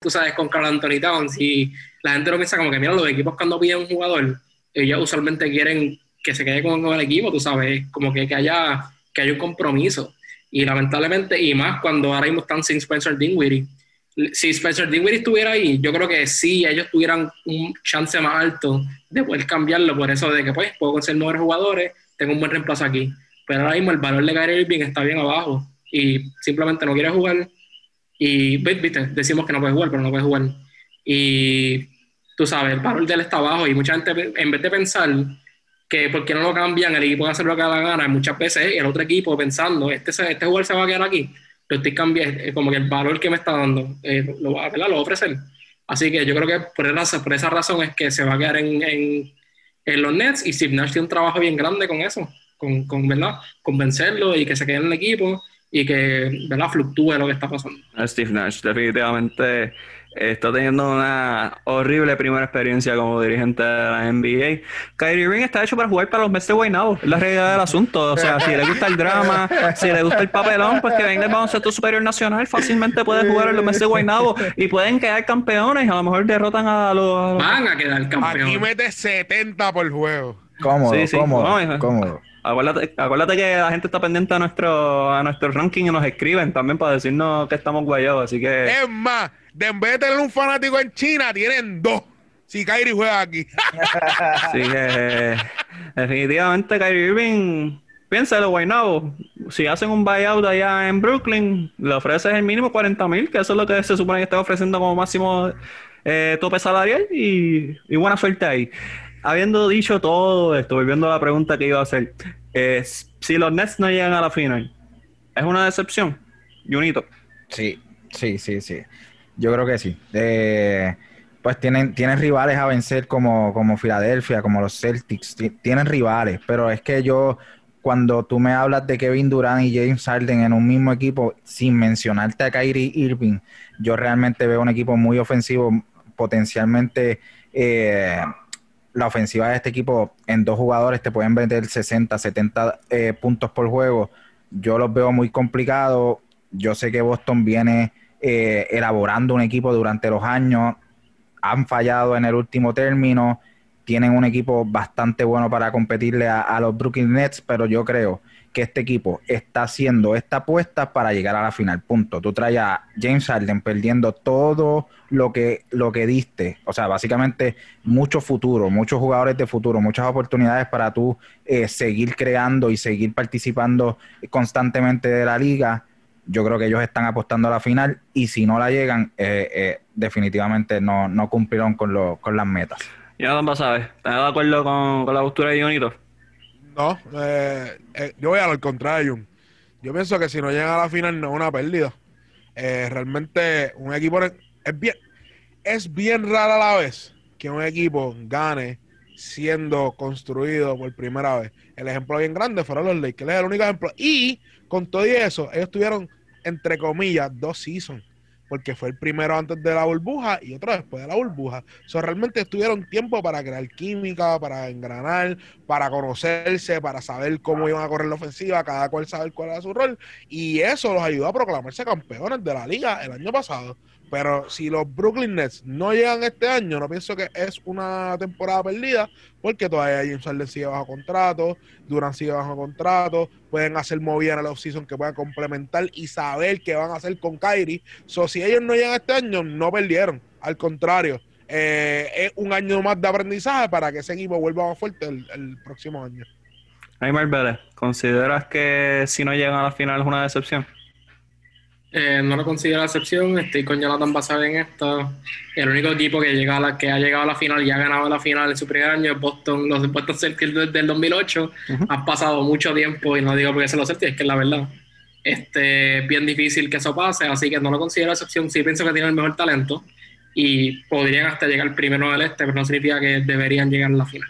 Speaker 4: tú sabes, con Carl Anthony Towns, y la gente lo piensa como que, mira, los equipos cuando piden un jugador, ellos usualmente quieren que se quede con, el equipo, tú sabes, como que, que, haya, que haya un compromiso. Y lamentablemente, y más cuando ahora mismo están sin Spencer Dinwiddie, si Spencer Dinwiddie estuviera ahí, yo creo que sí, ellos tuvieran un chance más alto de poder cambiarlo, por eso de que pues puedo conseguir nuevos jugadores, tengo un buen reemplazo aquí. Pero ahora mismo el valor de Kyrie Irving está bien abajo y simplemente no quiere jugar. Y, viste, decimos que no puede jugar, pero no puede jugar. Y tú sabes, el valor de él está bajo y mucha gente, en vez de pensar que por qué no lo cambian, el equipo va a hacer lo que da gana, muchas veces el otro equipo pensando, este, este jugador se va a quedar aquí, lo estoy cambiando, como que el valor que me está dando, eh, lo, va, lo va a ofrecer. Así que yo creo que por esa, por esa razón es que se va a quedar en, en, en los Nets y Steve Nash tiene un trabajo bien grande con eso, con, con ¿verdad? convencerlo y que se quede en el equipo y que ¿verdad? fluctúe lo que está pasando.
Speaker 1: Steve Nash definitivamente está teniendo una horrible primera experiencia como dirigente de la NBA. Kyrie Irving está hecho para jugar para los Mets de Guaynabo, es la realidad del asunto. O sea, si le gusta el drama, si le gusta el papelón, pues que venga el baloncesto superior nacional, fácilmente puede jugar en los Mets de Guaynabo y pueden quedar campeones. A lo mejor derrotan a los.
Speaker 4: Van a quedar campeones.
Speaker 3: Aquí mete 70 por juego.
Speaker 2: Cómodo,
Speaker 1: Sí, sí.
Speaker 2: cómodo,
Speaker 1: No,
Speaker 2: cómodo.
Speaker 1: Acuérdate, acuérdate que la gente está pendiente a nuestro, a nuestro ranking y nos escriben también para decirnos que estamos guayados. Así que.
Speaker 3: Es más, de en vez de tener un fanático en China, tienen dos. Si Kyrie juega aquí.
Speaker 1: Así que definitivamente Kyrie Irving, piénsalo, Guaynabo. Si hacen un buyout allá en Brooklyn, le ofreces el mínimo 40 mil, que eso es lo que se supone que está ofreciendo como máximo eh, tope salarial y, y buena suerte ahí. Habiendo dicho todo esto, volviendo a la pregunta que iba a hacer, eh, si los Nets no llegan a la final, ¿es una decepción? Junito.
Speaker 2: Sí, sí, sí, sí. Yo creo que sí. Eh, pues tienen, tienen rivales a vencer como, como Filadelfia, como los Celtics. Ti- Tienen rivales, pero es que yo, cuando tú me hablas de Kevin Durant y James Harden en un mismo equipo, sin mencionarte a Kyrie Irving, yo realmente veo un equipo muy ofensivo, potencialmente. eh, la ofensiva de este equipo en dos jugadores te pueden meter 60, 70 eh, puntos por juego. Yo los veo muy complicados. Yo sé que Boston viene eh, elaborando un equipo durante los años. Han fallado en el último término. Tienen un equipo bastante bueno para competirle a, los Brooklyn Nets, pero yo creo que este equipo está haciendo esta apuesta para llegar a la final. Punto. Tú traes a James Harden perdiendo todo lo que, lo que diste. O sea, básicamente mucho futuro, muchos jugadores de futuro, muchas oportunidades para tú eh, seguir creando y seguir participando constantemente de la liga. Yo creo que ellos están apostando a la final y si no la llegan, eh, eh, definitivamente no, no cumplieron con, lo- con las metas.
Speaker 1: Jonathan Basabe, ¿estás de acuerdo con, con la postura de Junito?
Speaker 3: No, eh, eh, yo voy a lo contrario. Yo pienso que si no llegan a la final no es una pérdida. Eh, realmente un equipo es bien, es bien rara a la vez que un equipo gane siendo construido por primera vez. El ejemplo bien grande fueron los Lakers, es el único ejemplo. Y con todo y eso, ellos tuvieron, entre comillas, dos seasons. Porque fue el primero antes de la burbuja y otro después de la burbuja. O realmente tuvieron tiempo para crear química, para engranar, para conocerse, para saber cómo iban a correr la ofensiva, cada cual saber cuál era su rol. Y eso los ayudó a proclamarse campeones de la liga el año pasado. Pero si los Brooklyn Nets no llegan este año, no pienso que es una temporada perdida, porque todavía James Harden sigue bajo contrato, Durant sigue bajo contrato, pueden hacer movidas en el offseason que puedan complementar y saber qué van a hacer con Kyrie. So, si ellos no llegan este año, no perdieron. Al contrario, eh, es un año más de aprendizaje para que ese equipo vuelva más fuerte el, el próximo año.
Speaker 1: Aymar Vélez, ¿consideras que si no llegan a la final es una decepción?
Speaker 4: Eh, no lo considero excepción, estoy con Jonathan Basabe en esto. El único equipo que, llega a la, que ha llegado a la final y ha ganado la final en su primer año es Boston, los Boston Celtics desde el 2008.
Speaker 1: Ujú.
Speaker 4: Han pasado mucho tiempo y no digo porque se los Celtics, es que es la verdad. Este, es bien difícil que eso pase, así que no lo considero excepción. Sí pienso que tienen el mejor talento y podrían hasta llegar primero del este, pero no significa que deberían llegar a la final.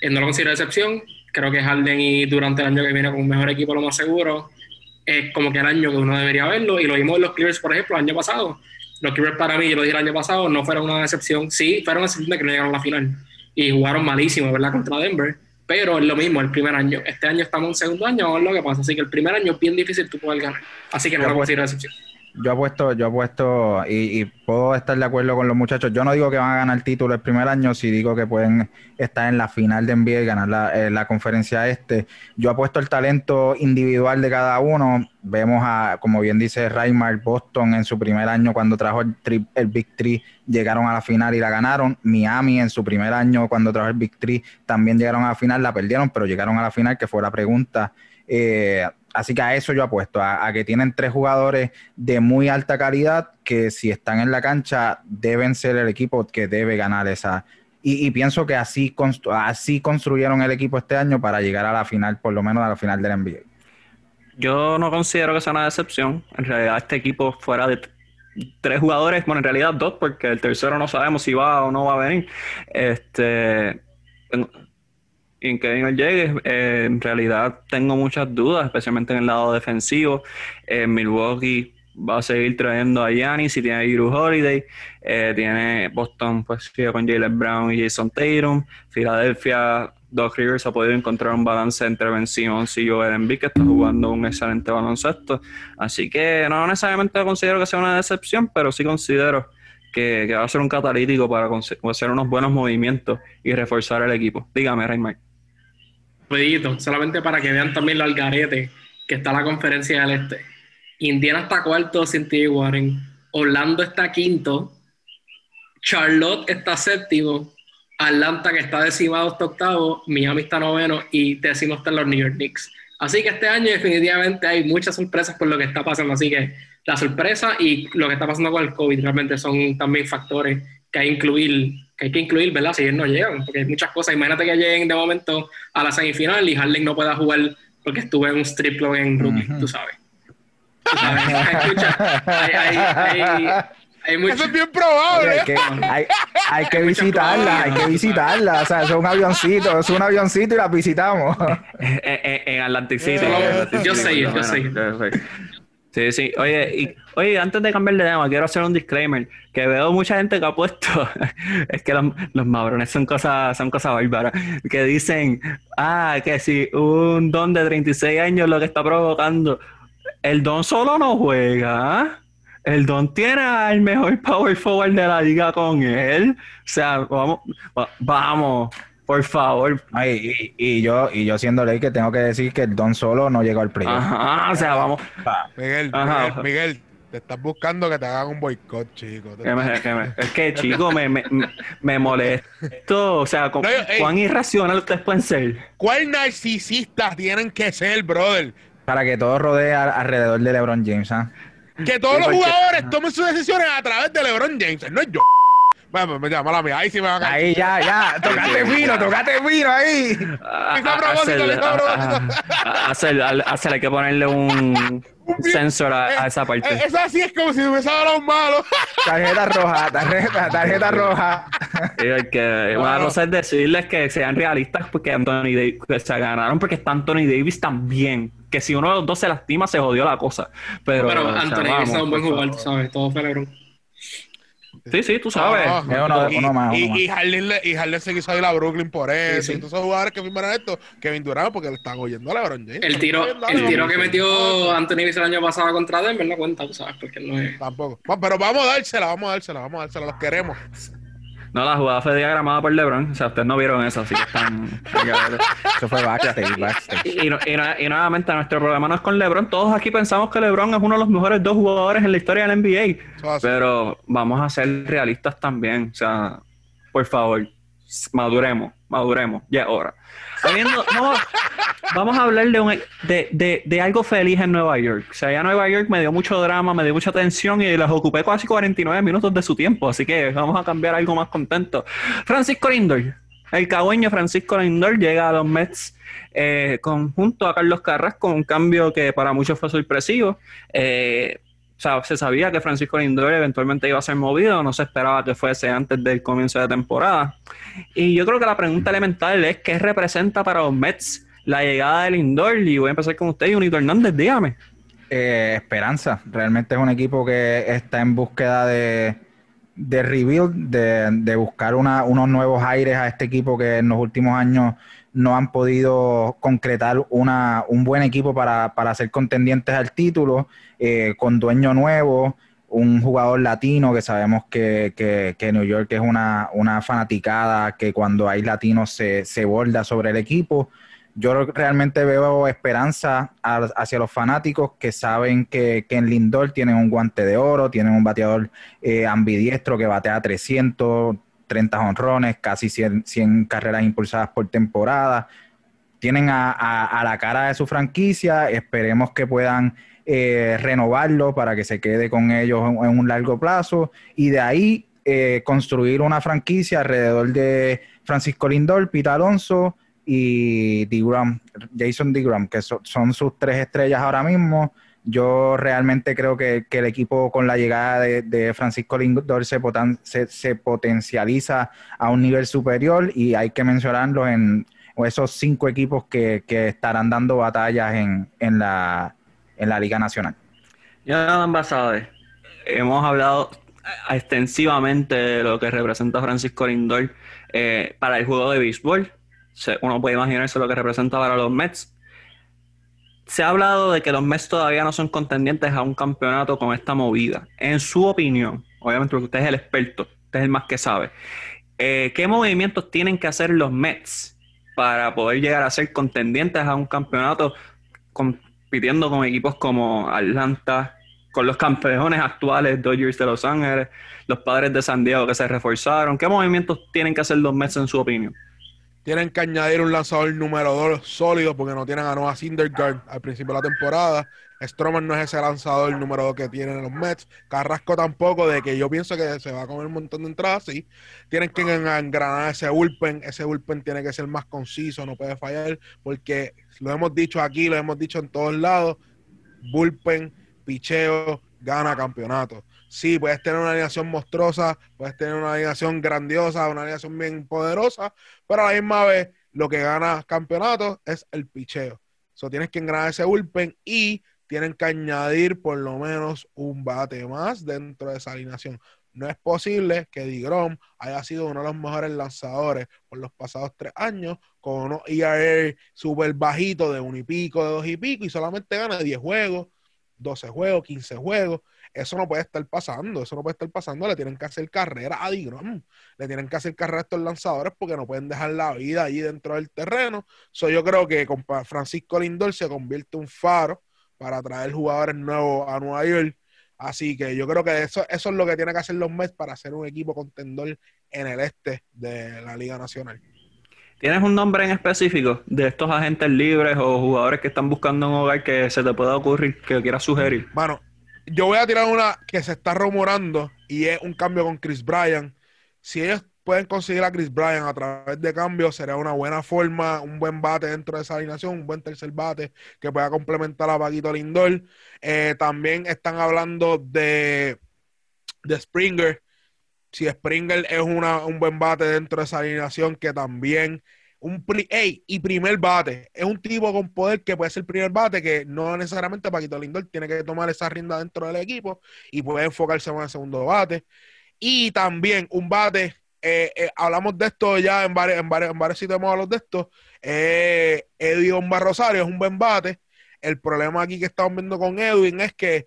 Speaker 4: Eh, no lo considero excepción. Creo que Harden y durante el año que viene con un mejor equipo, lo más seguro, es como que el año que uno debería verlo. Y lo vimos en los Clippers, por ejemplo, el año pasado. Los Clippers para mí, yo lo dije el año pasado, no fueron una decepción. Sí, fueron una decepción de que no llegaron a la final. Y jugaron malísimo, ¿verdad? Contra Denver. Pero es lo mismo el primer año. Este año estamos en segundo año, vamos a ver lo que pasa. Así que el primer año es bien difícil tú poder ganar. Así que no lo
Speaker 2: pues-
Speaker 4: considero decepción.
Speaker 2: Yo apuesto, yo apuesto y, y puedo estar de acuerdo con los muchachos. Yo no digo que van a ganar el título el primer año, sí digo que pueden estar en la final de NBA y ganar la, eh, la conferencia este. Yo apuesto el talento individual de cada uno. Vemos a, como bien dice Raymar, Boston en su primer año cuando trajo el, tri- el Big Three, llegaron a la final y la ganaron. Miami en su primer año cuando trajo el Big Three también llegaron a la final, la perdieron, pero llegaron a la final, que fue la pregunta. Eh, así que a eso yo apuesto, a, que tienen tres jugadores de muy alta calidad que si están en la cancha deben ser el equipo que debe ganar esa. Y, pienso que así, así construyeron el equipo este año para llegar a la final, por lo menos a la final del NBA.
Speaker 1: Yo no considero que sea una decepción. En realidad, este equipo fuera de tres jugadores, bueno, en realidad dos, porque el tercero no sabemos si va o no va a venir. Este, en que él llegue, eh, en realidad tengo muchas dudas, especialmente en el lado defensivo. Eh, Milwaukee va a seguir trayendo a Giannis si tiene a Drew Holiday. Eh, tiene Boston, pues sigue con Jalen Brown y Jason Tatum. Filadelfia, Doc Rivers ha podido encontrar un balance entre Ben Simmons y Joel Embiid, que está jugando un excelente baloncesto. Así que no necesariamente considero que sea una decepción, pero sí considero que, va a ser un catalítico para hacer unos buenos movimientos y reforzar el equipo. Dígame, Raymar.
Speaker 4: Pedito, solamente para que vean también lo algarete que está la conferencia del este. Indiana está cuarto sin T. Warren. Orlando está quinto. Charlotte está séptimo. Atlanta, que está decimado, está octavo. Miami está noveno. Y décimo están los New York Knicks. Así que este año definitivamente hay muchas sorpresas por lo que está pasando. Así que la sorpresa y lo que está pasando con el COVID realmente son también factores que hay que incluir, que hay que incluir, ¿verdad? Si ellos no llegan, porque hay muchas cosas. Imagínate que lleguen de momento a la semifinal y Harden no pueda jugar porque estuve en un strip club en Brooklyn, tú sabes.
Speaker 3: Eso es bien probable.
Speaker 2: Hay que, visitarla, hay que visitarla. O sea, es un avioncito, es un avioncito y la visitamos.
Speaker 1: en, Atlantic City.
Speaker 4: yo sé, yo sé.
Speaker 1: Sí, sí. Oye, y, oye, antes de cambiar de tema, quiero hacer un disclaimer. Que veo mucha gente que ha puesto. es que los, los mabrones son cosas, son cosas bárbaras. Que dicen, ah, que si un don de 36 años lo que está provocando. El don solo no juega. El don tiene al mejor power forward de la liga con él. O sea, vamos, vamos. Por favor.
Speaker 2: Ay, y, yo, y yo siendo ley que tengo que decir que el Don solo no llegó al playoff.
Speaker 1: Ajá, o sea, vamos.
Speaker 3: Miguel, Miguel, te estás buscando que te hagan un boicot, chico.
Speaker 1: es que, chico, me, me, me molesto. O sea, ¿cuán irracional ustedes pueden ser?
Speaker 3: ¿Cuál narcisistas tienen que ser, brother?
Speaker 2: Para que todo rodee alrededor de LeBron James, ¿ah?
Speaker 3: Que todos los jugadores tomen sus decisiones a través de LeBron James, no es yo. Bueno, me llama la mía. Ahí sí me va a caer.
Speaker 2: Ahí ya, ya. Tocate vino, tocate vino ahí.
Speaker 1: Hacer, hay que ponerle un, sensor a, esa parte.
Speaker 3: Eh, eso así es como si me dado un malo.
Speaker 2: Tarjeta roja, tarjeta, tarjeta roja.
Speaker 1: que, una cosa es decirles que sean realistas porque Anthony Davis se ganaron porque está Anthony Davis también. Que si uno de los dos se lastima, se jodió la cosa. Pero,
Speaker 4: Pero Anthony Davis es un buen jugador, ¿sabes? Todo fue
Speaker 1: Sí, sí, tú sabes.
Speaker 3: y, Harden, se quiso ir a Brooklyn por eso. Y todos esos jugadores que firmaron esto, Kevin Durant, porque le están oyendo a LeBron James.
Speaker 4: El tiro, el tiro que metió Anthony Davis el año pasado contra Denver no cuenta, tú sabes, porque no es.
Speaker 3: Tampoco. pero vamos a dársela, vamos a dársela, vamos a dársela, los queremos.
Speaker 1: No, la jugada fue diagramada por LeBron. O sea, ustedes no vieron eso, así que están.
Speaker 2: eso fue backstage,
Speaker 1: Y, y, nuevamente, nuestro problema no es con LeBron. Todos aquí pensamos que LeBron es uno de los mejores dos jugadores en la historia del NBA. Pero vamos a ser realistas también. O sea, por favor, maduremos, maduremos. Ya es hora vamos, a hablar de, algo feliz en Nueva York. O sea, ya Nueva York me dio mucho drama, me dio mucha tensión y les ocupé casi 49 minutos de su tiempo. Así que vamos a cambiar algo más contento. Francisco Lindor, el cagüeño Francisco Lindor llega a los Mets eh, junto a Carlos Carrasco, un cambio que para muchos fue sorpresivo. Eh, o sea, se sabía que Francisco Lindor eventualmente iba a ser movido, no se esperaba que fuese antes del comienzo de temporada. Y yo creo que la pregunta elemental es qué representa para los Mets la llegada de Lindor. Y voy a empezar con usted, Unito Hernández, dígame.
Speaker 2: Eh, esperanza, realmente es un equipo que está en búsqueda de, de rebuild, de, de buscar unos nuevos aires a este equipo que en los últimos años no han podido concretar una, un buen equipo para, para ser contendientes al título, eh, con dueño nuevo, un jugador latino, que sabemos que, que, New York es una, una, fanaticada, que cuando hay latinos se, se borda sobre el equipo. Yo realmente veo esperanza hacia los fanáticos que saben que, en Lindor tienen un guante de oro, tienen un bateador eh, ambidiestro que batea 300, 30 honrones, casi 100, carreras impulsadas por temporada. tienen a, la cara de su franquicia, esperemos que puedan eh, renovarlo para que se quede con ellos en, un largo plazo y de ahí eh, construir una franquicia alrededor de Francisco Lindor, Pita Alonso y DeGrom, Jason DeGrom, que son sus tres estrellas ahora mismo. Yo realmente creo que, el equipo con la llegada de, Francisco Lindor se, se, potencializa a un nivel superior y hay que mencionarlo en esos cinco equipos que, estarán dando batallas en, en, la, en la Liga Nacional.
Speaker 1: Ya, ambasadores, hemos hablado extensivamente de lo que representa Francisco Lindor eh, para el juego de béisbol. Uno puede imaginarse lo que representa para los Mets se ha hablado de que los Mets todavía no son contendientes a un campeonato con esta movida. En su opinión, obviamente porque usted es el experto, usted es el más que sabe, eh, ¿qué movimientos tienen que hacer los Mets para poder llegar a ser contendientes a un campeonato compitiendo con equipos como Atlanta, con los campeones actuales Dodgers de Los Ángeles, los padres de San Diego que se reforzaron? ¿Qué movimientos tienen que hacer los Mets en su opinión?
Speaker 3: Tienen que añadir un lanzador número 2 sólido porque no tienen a Noah Syndergaard al principio de la temporada. Stroman no es ese lanzador número 2 que tienen los Mets. Carrasco tampoco, de que yo pienso que se va a comer un montón de entradas, sí. Tienen que engranar ese bullpen. Ese bullpen tiene que ser más conciso, no puede fallar, porque lo hemos dicho aquí, lo hemos dicho en todos lados. Bullpen, picheo, gana campeonato sí, puedes tener una alineación monstruosa, puedes tener una alineación grandiosa, una alineación bien poderosa, pero a la misma vez lo que gana campeonatos es el picheo. So, tienes que engranar ese bullpen y tienen que añadir por lo menos un bate más dentro de esa alineación. No es posible que DeGrom haya sido uno de los mejores lanzadores por los pasados tres años, con unos ERA súper bajitos de un y pico, de dos y pico, y solamente gana 10 juegos, 12 juegos, 15 juegos. Eso no puede estar pasando, eso no puede estar pasando. Le tienen que hacer carrera a Digrom, le tienen que hacer carrera a estos lanzadores porque no pueden dejar la vida allí dentro del terreno. So, yo creo que con Francisco Lindor se convierte en un faro para traer jugadores nuevos a Nueva York. Así que yo creo que eso, eso es lo que tiene que hacer los Mets para hacer un equipo contendor en el este de la Liga Nacional.
Speaker 1: ¿Tienes un nombre en específico de estos agentes libres o jugadores que están buscando un hogar que se te pueda ocurrir, que quieras sugerir?
Speaker 3: Bueno, yo voy a tirar una que se está rumorando y es un cambio con Chris Bryan. Si ellos pueden conseguir a Chris Bryan a través de cambio, sería una buena forma, un buen bate dentro de esa alineación, un buen tercer bate que pueda complementar a Paquito Lindor. Eh, también están hablando de, de Springer. Si Springer es una, un buen bate dentro de esa alineación, que también un y primer bate. Es un tipo con poder que puede ser primer bate, que no necesariamente Paquito Lindor tiene que tomar esa rienda dentro del equipo y puede enfocarse en el segundo bate. Y también un bate, eh, eh, hablamos de esto ya en varios, en varios, en varios sitios hemos hablado de esto. Eh, Edwin Barrosario es un buen bate. El problema aquí que estamos viendo con Edwin es que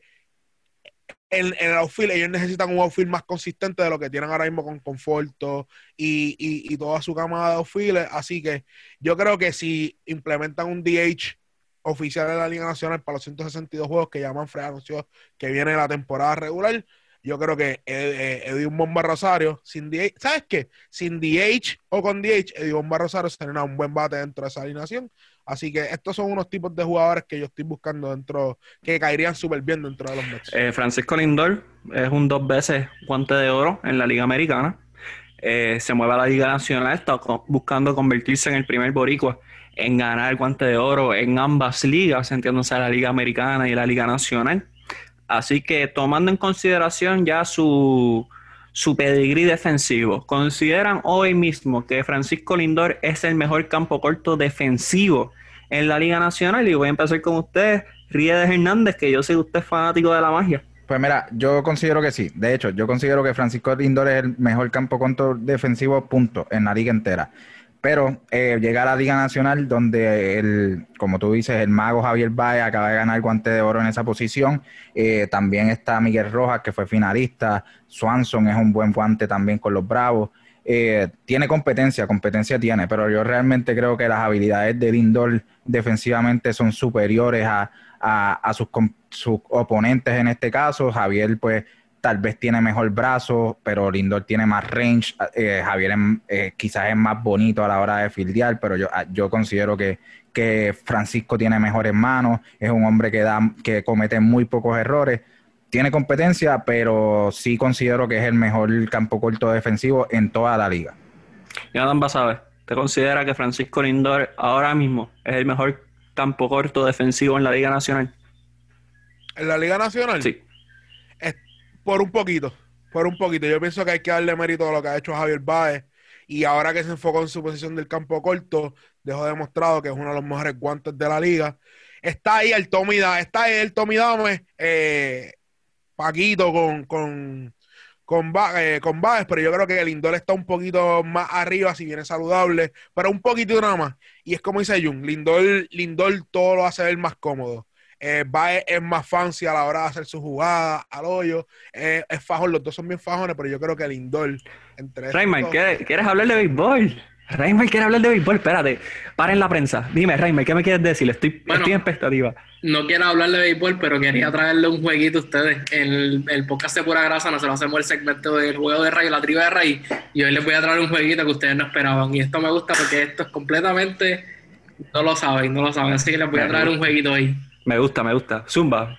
Speaker 3: en, el outfield ellos necesitan un outfield más consistente de lo que tienen ahora mismo con Conforto y, y, toda su camada de outfield. Así que yo creo que si implementan un DH oficial de la Liga Nacional para los 162 juegos que llaman Manfred anunció que viene la temporada regular, yo creo que Edwin Bomba Rosario, sin DH, ¿sabes qué? Sin DH o con DH, Edwin Bomba Rosario sería un buen bate dentro de esa alineación. Así que estos son unos tipos de jugadores que yo estoy buscando dentro, que caerían súper bien dentro de los Mets.
Speaker 1: Eh, Francisco Lindor es un dos veces guante de oro en la Liga Americana. Eh, se mueve a la Liga Nacional, está buscando convertirse en el primer boricua en ganar el guante de oro en ambas ligas, entiéndose la Liga Americana y la Liga Nacional. Así que tomando en consideración ya su, su pedigrí defensivo, ¿consideran hoy mismo que Francisco Lindor es el mejor campo corto defensivo en la Liga Nacional. Y voy a empezar con usted, Riedes Hernández, que yo sé que usted es fanático de la magia.
Speaker 2: Pues mira, yo considero que sí. De hecho, yo considero que Francisco Lindor es el mejor campo contra defensivo, punto, en la liga entera. Pero eh, llega a la Liga Nacional, donde, el, como tú dices, el mago Javier Valle acaba de ganar el guante de oro en esa posición. Eh, también está Miguel Rojas, que fue finalista. Swanson es un buen guante también con los Bravos. Eh, tiene competencia, competencia tiene, pero yo realmente creo que las habilidades de Lindor defensivamente son superiores a, sus, oponentes en este caso. Javier, pues, tal vez tiene mejor brazo, pero Lindor tiene más range. Eh, Javier es- eh, quizás es más bonito a la hora de fildear, pero yo, ah, yo considero que, que Francisco tiene mejores manos, es un hombre que, da, que comete muy pocos errores. Tiene competencia, pero sí considero que es el mejor campo corto defensivo en toda la liga.
Speaker 1: Jonathan Basabe, ¿te considera que Francisco Lindor ahora mismo es el mejor campo corto defensivo en la Liga Nacional?
Speaker 3: En la Liga Nacional,
Speaker 1: Sí.
Speaker 3: Por un poquito, por un poquito. Yo pienso que hay que darle mérito a lo que ha hecho Javier Baez. Y ahora que se enfocó en su posición del campo corto, dejó demostrado que es uno de los mejores guantes de la liga. Está ahí el Tommy está ahí el Tommy Dame, eh, Paquito con, con, con, eh, con Baez, pero yo creo que el Lindor está un poquito más arriba, si viene saludable, pero un poquito nada más. Y es como dice Jun, Lindor, Lindor todo lo hace ver más cómodo. Eh, Baez es más fancy a la hora de hacer su jugada al hoyo. Eh, es fajón, los dos son bien fajones, pero yo creo que Lindor, entre estos
Speaker 1: Raymond,
Speaker 3: dos-
Speaker 1: ¿quieres, ¿quieres hablar de béisbol? Raymond quiere hablar de béisbol. Espérate, para en la prensa. Dime, Raymond, ¿qué me quieres decir? Estoy,
Speaker 4: Bueno.
Speaker 1: estoy en expectativa.
Speaker 4: No quiero hablar de béisbol, pero quería traerle un jueguito a ustedes. En el, el podcast de Pura Grasa nosotros hacemos el segmento del juego de Rey, la triba de Rey, y hoy les voy a traer un jueguito que ustedes no esperaban. Y esto me gusta porque esto es completamente... No lo saben, no lo saben. Así que les voy a traer un jueguito hoy.
Speaker 1: Me gusta, me gusta. Zumba.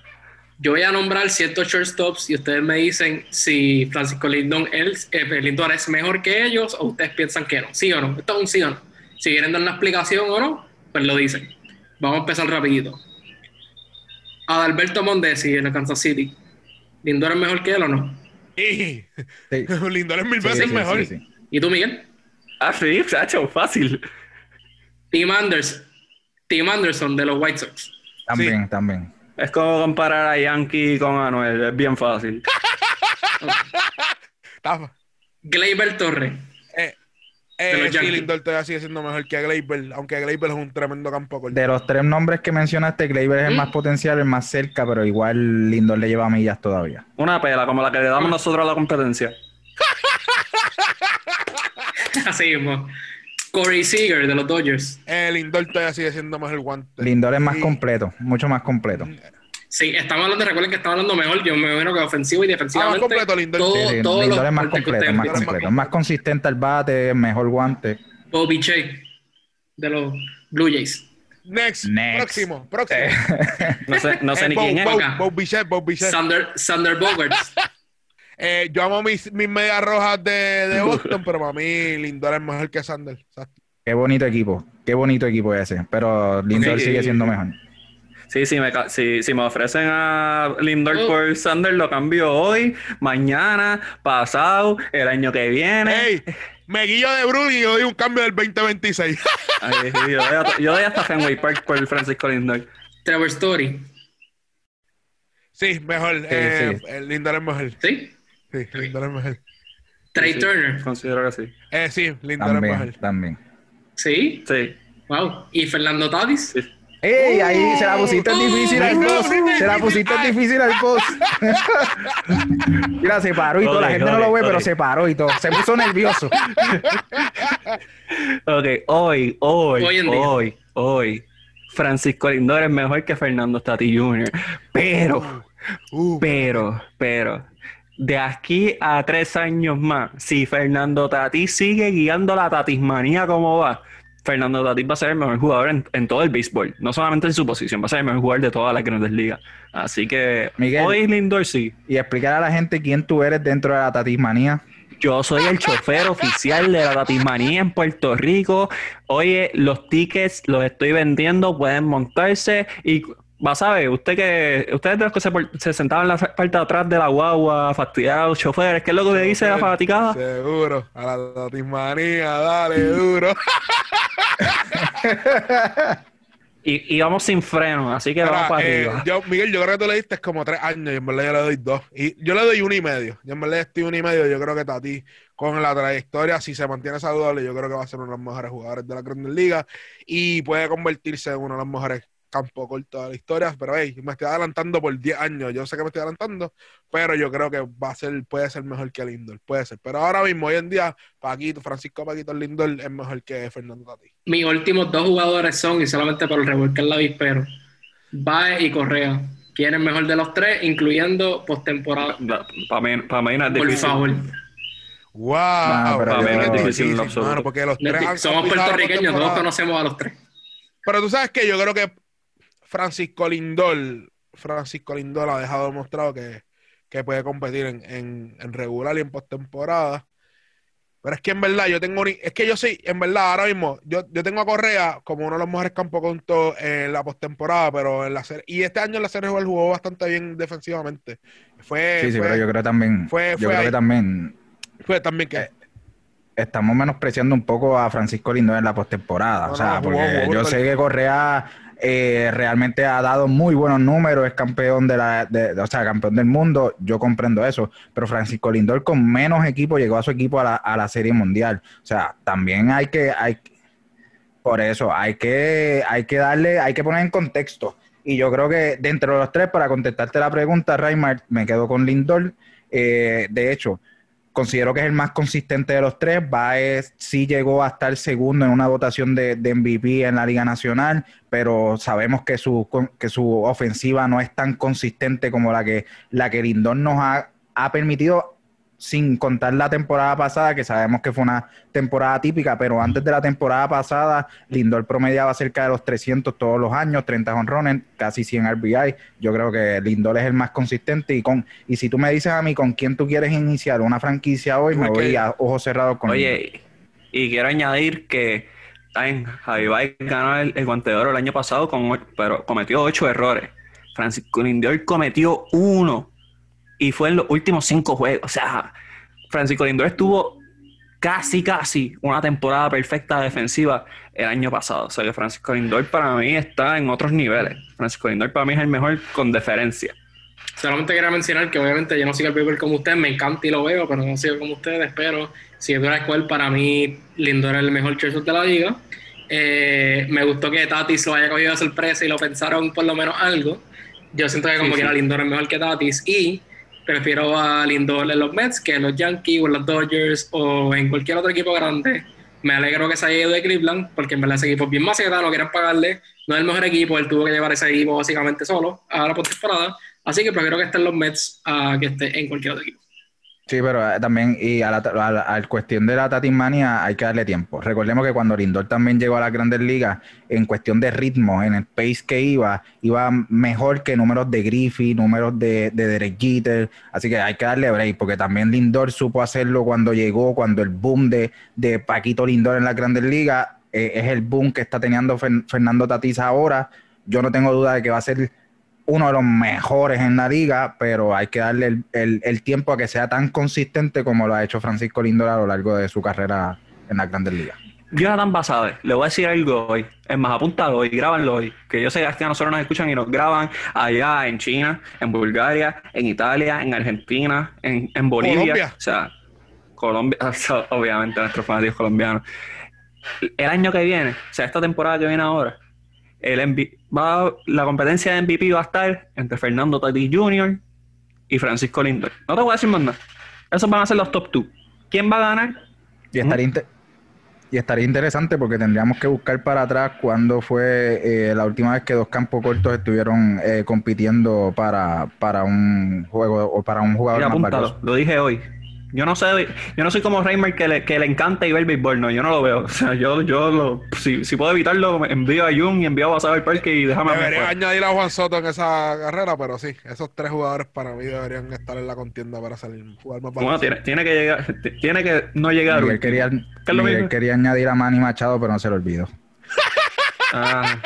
Speaker 4: Yo voy a nombrar ciertos shortstops y ustedes me dicen si Francisco Lindon, él, eh, Lindor es mejor que ellos o ustedes piensan que no. ¿Sí o no? Esto es un sí o no. Si quieren dar una explicación o no, pues lo dicen. Vamos a empezar rapidito. Adalberto Mondesi en el Kansas City. ¿Lindor es mejor que él o no?
Speaker 3: Sí.
Speaker 2: Sí.
Speaker 3: Lindor es mil veces
Speaker 2: sí,
Speaker 3: mejor.
Speaker 2: sí, sí.
Speaker 4: ¿Y tú, Miguel?
Speaker 1: Ah, sí, Sacho, fácil.
Speaker 4: Tim Anderson. Tim Anderson de los White Sox.
Speaker 2: También, también.
Speaker 1: Es como comparar a Yankee con Anuel. Es bien fácil.
Speaker 4: Gleyber Torres.
Speaker 3: Eh, eh, sí. Lindor todavía sigue siendo mejor que Gleyber, aunque Gleyber es un tremendo campo corto.
Speaker 2: De los tres nombres que mencionaste, Gleyber es el
Speaker 4: ¿Mm?
Speaker 2: más potencial, el más cerca, pero igual Lindor le lleva millas todavía.
Speaker 1: Una pela como la que le damos nosotros a la competencia.
Speaker 4: Así mismo. Corey Seager de los Dodgers.
Speaker 3: Eh, Lindor todavía sigue siendo mejor guante.
Speaker 2: Lindor es más
Speaker 3: Sí.
Speaker 2: completo, mucho más completo.
Speaker 4: Sí, estamos hablando, recuerden que estamos hablando mejor, yo me imagino que ofensivo y defensivamente.
Speaker 3: Ah, más completo, Lindor.
Speaker 4: todo-
Speaker 2: Sí, sí,
Speaker 4: todos
Speaker 2: Lindor
Speaker 4: los
Speaker 2: es más completo, más
Speaker 3: es más
Speaker 2: completo, es más consistente al bate, mejor guante.
Speaker 4: Bobby Che de los Blue Jays.
Speaker 3: Next,
Speaker 2: Next.
Speaker 3: próximo, próximo.
Speaker 1: No sé, no sé
Speaker 3: Eh,
Speaker 1: ni
Speaker 3: Bo-
Speaker 1: quién es.
Speaker 3: Bo-
Speaker 4: acá.
Speaker 3: Bo Bichette, Bo Bichette.
Speaker 4: Sander, Sander Bogarts.
Speaker 3: Eh, yo amo mis, mis medias rojas de, de Boston, pero para mí Lindor es mejor que Sander. Exacto.
Speaker 2: Qué bonito equipo, qué bonito equipo ese, pero Lindor sigue siendo mejor.
Speaker 1: Sí, sí, me, si, si me ofrecen a Lindor
Speaker 4: Oh.
Speaker 1: por Sander, lo cambio hoy, mañana, pasado, el año que viene.
Speaker 3: Ey, me guillo de Bruni y yo doy un cambio del 2026.
Speaker 1: Ay, sí, yo, doy hasta, yo doy hasta Fenway Park por Francisco Lindor.
Speaker 4: Trevor Story.
Speaker 3: sí, mejor. eh, el Lindor es mejor.
Speaker 4: ¿Sí?
Speaker 3: Sí, Lindor es mejor.
Speaker 4: Trey
Speaker 1: Sí, sí,
Speaker 4: Turner.
Speaker 1: Considero que sí.
Speaker 3: Eh, sí, Lindor es
Speaker 2: También,
Speaker 3: mejor.
Speaker 2: también.
Speaker 4: ¿Sí?
Speaker 1: Sí.
Speaker 4: Wow. ¿Y Fernando Tatis?
Speaker 1: sí.
Speaker 2: ¡Ey! Ahí se la pusiste
Speaker 4: Oh,
Speaker 2: difícil al boss. Se la pusiste difícil al boss. Mira, se paró y todo. La gente no lo ve, pero se paró y todo. Se puso nervioso.
Speaker 1: Ok, hoy, hoy,
Speaker 4: Hoy
Speaker 1: hoy, Francisco Lindor es mejor que Fernando Tati Jr. Pero,
Speaker 3: Uh,
Speaker 1: pero, pero, de aquí a tres años más, si Fernando Tatis sigue guiando la Tatismanía como va, Fernando Tatis va a ser el mejor jugador en, en todo el béisbol, no solamente en su posición, va a ser el mejor jugador de todas las grandes ligas. Así que
Speaker 2: Miguel.
Speaker 1: hoy Lindor sí.
Speaker 2: Y explicar a la gente quién tú eres dentro de la tatismanía.
Speaker 1: Yo soy el chofer oficial de la Tatismanía en Puerto Rico. Oye, los tickets los estoy vendiendo, pueden montarse y ver, usted que ustedes de los que se, sentaban en la parte de atrás de la guagua, los choferes, ¿qué es lo que le dice la fanaticada?
Speaker 3: Seguro. A la tatismanía, dale duro.
Speaker 1: Y, y vamos sin freno, así que vamos para
Speaker 3: eh,
Speaker 1: arriba.
Speaker 3: yo, Miguel, yo creo que tú le diste como tres años y en verdad yo le doy dos. Y yo le doy uno y medio. Yo en verdad estoy uno y medio. Yo creo que Tati, con la trayectoria, si se mantiene saludable, yo creo que va a ser uno de los mejores jugadores de la Grandes Ligas y puede convertirse en uno de los mejores campos cortos de la historia. Pero, hey, me estoy adelantando por 10 años. Yo sé que me estoy adelantando, pero yo creo que va a ser, puede ser mejor que Lindor. Puede ser. Pero ahora mismo, hoy en día, Paquito, Francisco Paquito Lindor es mejor que Fernando Tati.
Speaker 4: Mis últimos dos jugadores son, y solamente para revolcar la vispero, Baez y Correa. ¿Quién es mejor de los tres, incluyendo postemporada?
Speaker 1: Para mí, para mí no es
Speaker 4: Por
Speaker 1: difícil.
Speaker 4: favor.
Speaker 3: Wow,
Speaker 2: No, pero
Speaker 3: para mí no es
Speaker 1: difícil en absoluto.
Speaker 3: mano, porque los tres
Speaker 4: Somos puertorriqueños, todos conocemos a los tres.
Speaker 3: Pero tú sabes que yo creo que Francisco Lindor, Francisco Lindor ha dejado demostrado que, que puede competir en, en, en regular y en postemporada. Pero es que en verdad yo tengo, es que yo sí, en verdad ahora mismo, yo, yo tengo a Correa como uno de los mejores campocontos en la postemporada, pero en la serie, y este año en la serie él jugó bastante bien defensivamente. Fue,
Speaker 2: Sí, sí,
Speaker 3: fue,
Speaker 2: pero yo creo también,
Speaker 3: fue-
Speaker 2: yo
Speaker 3: fue
Speaker 2: creo
Speaker 3: ahí.
Speaker 2: que también
Speaker 3: fue también que
Speaker 2: Eh, estamos menospreciando un poco a Francisco Lindor en la postemporada.
Speaker 3: No,
Speaker 2: o sea,
Speaker 3: no,
Speaker 2: porque
Speaker 3: jugó, jugó
Speaker 2: yo sé que Correa eh, realmente ha dado muy buenos números, es campeón de la, o sea, campeón del mundo, yo comprendo eso, pero Francisco Lindor con menos equipo llegó a su equipo a la, a la Serie Mundial. O sea, también hay que, hay, por eso, hay que, hay que darle, hay que poner en contexto. Y yo creo que dentro de los tres, para contestarte la pregunta, Raymar, me quedo con Lindor. Eh, de hecho, considero que es el más consistente de los tres. Baez sí llegó a estar segundo en una votación de, MVP en la Liga Nacional, pero sabemos que su, que su ofensiva no es tan consistente como la que, la que Lindor nos ha, ha permitido, sin contar la temporada pasada, que sabemos que fue una temporada típica, pero antes de la temporada pasada, Lindor promediaba cerca de los 300 todos los años, 30 honrones, casi 100 RBI. Yo creo que Lindor es el más consistente y con y si tú me dices a mí con quién tú quieres iniciar una franquicia hoy, me voy a ojos cerrados con Lindor.
Speaker 1: Oye, y quiero añadir que también Javi ganó el, el guante de oro el año pasado, con, pero cometió ocho errores. Francisco Lindor cometió uno y fue en los últimos cinco juegos. O sea, Francisco Lindor estuvo casi, casi una temporada perfecta defensiva el año pasado. O sea que Francisco Lindor para mí está en otros niveles. Francisco Lindor para mí es el mejor con deferencia.
Speaker 4: Solamente quería mencionar que obviamente yo no sigo el béisbol como ustedes, me encanta y lo veo, pero no sigo como ustedes, pero si yo tuviera que escoger, para mí Lindor es el mejor shortstop de la liga. Eh, me gustó que Tatis lo haya cogido de sorpresa y lo pensaron por lo menos algo. Yo siento que como
Speaker 1: Sí,
Speaker 4: que
Speaker 1: sí.
Speaker 4: era Lindor es mejor que Tatis y prefiero a Lindor en los Mets que en los Yankees o en los Dodgers o en cualquier otro equipo grande. Me alegro que se haya ido de Cleveland porque en verdad ese equipo es bien maceta, no quieren pagarle, no es el mejor equipo, él tuvo que llevar ese equipo básicamente solo a la postemporada, así que prefiero que esté en los Mets a que esté en cualquier otro equipo.
Speaker 2: Sí, pero eh, también, y a la, a cuestión de la Tatismania hay que darle tiempo. Recordemos que cuando Lindor también llegó a las grandes ligas, en cuestión de ritmo, en el pace que iba, iba mejor que números de Griffey, números de, de Derek Jeter. Así que hay que darle break, porque también Lindor supo hacerlo cuando llegó, cuando el boom de, de Paquito Lindor en las grandes ligas eh, es el boom que está teniendo Fer- Fernando Tatis ahora. Yo no tengo duda de que va a ser uno de los mejores en la liga, pero hay que darle el, el- el tiempo a que sea tan consistente como lo ha hecho Francisco Lindor a lo largo de su carrera en las grandes ligas.
Speaker 1: Jonathan Basabe, le voy a decir algo hoy. Es más, apúntalo hoy, grábanlo hoy. Que yo sé que a nosotros nos escuchan y nos graban allá en China, en Bulgaria, en Italia, en Argentina, en, en Bolivia.
Speaker 3: Colombia.
Speaker 1: O sea, Colombia, o sea, obviamente nuestros fanáticos colombianos. El año que viene, o sea, esta temporada que viene ahora, el MVP va, la competencia de MVP va a estar entre Fernando Tatis Jr. y Francisco Lindor. No te voy a decir más nada. Esos van a ser los top 2. ¿Quién va a ganar?
Speaker 2: Y estaría, y estaría interesante porque tendríamos que buscar para atrás cuándo fue eh, la última vez que dos campos cortos estuvieron eh, compitiendo para, para un juego o para un jugador
Speaker 1: Mira,
Speaker 2: más
Speaker 1: apúntalo, lo dije hoy. Yo no sé, yo no soy como Reimer que le, que le encanta y ver béisbol, no, yo no lo veo. O sea, yo, yo lo, si, si puedo evitarlo, envío a Jung y envío a Basado al parque y déjame
Speaker 3: Debería añadir a Juan Soto en esa carrera, pero sí, esos tres jugadores para mí deberían estar en la contienda para salir jugar más
Speaker 1: Bueno, tiene, tiene que llegar, tiene que no llegar.
Speaker 2: Miguel quería,
Speaker 1: ¿Qué es lo
Speaker 2: Miguel quería añadir a Manny Machado, pero no se lo olvidó.
Speaker 1: Ah.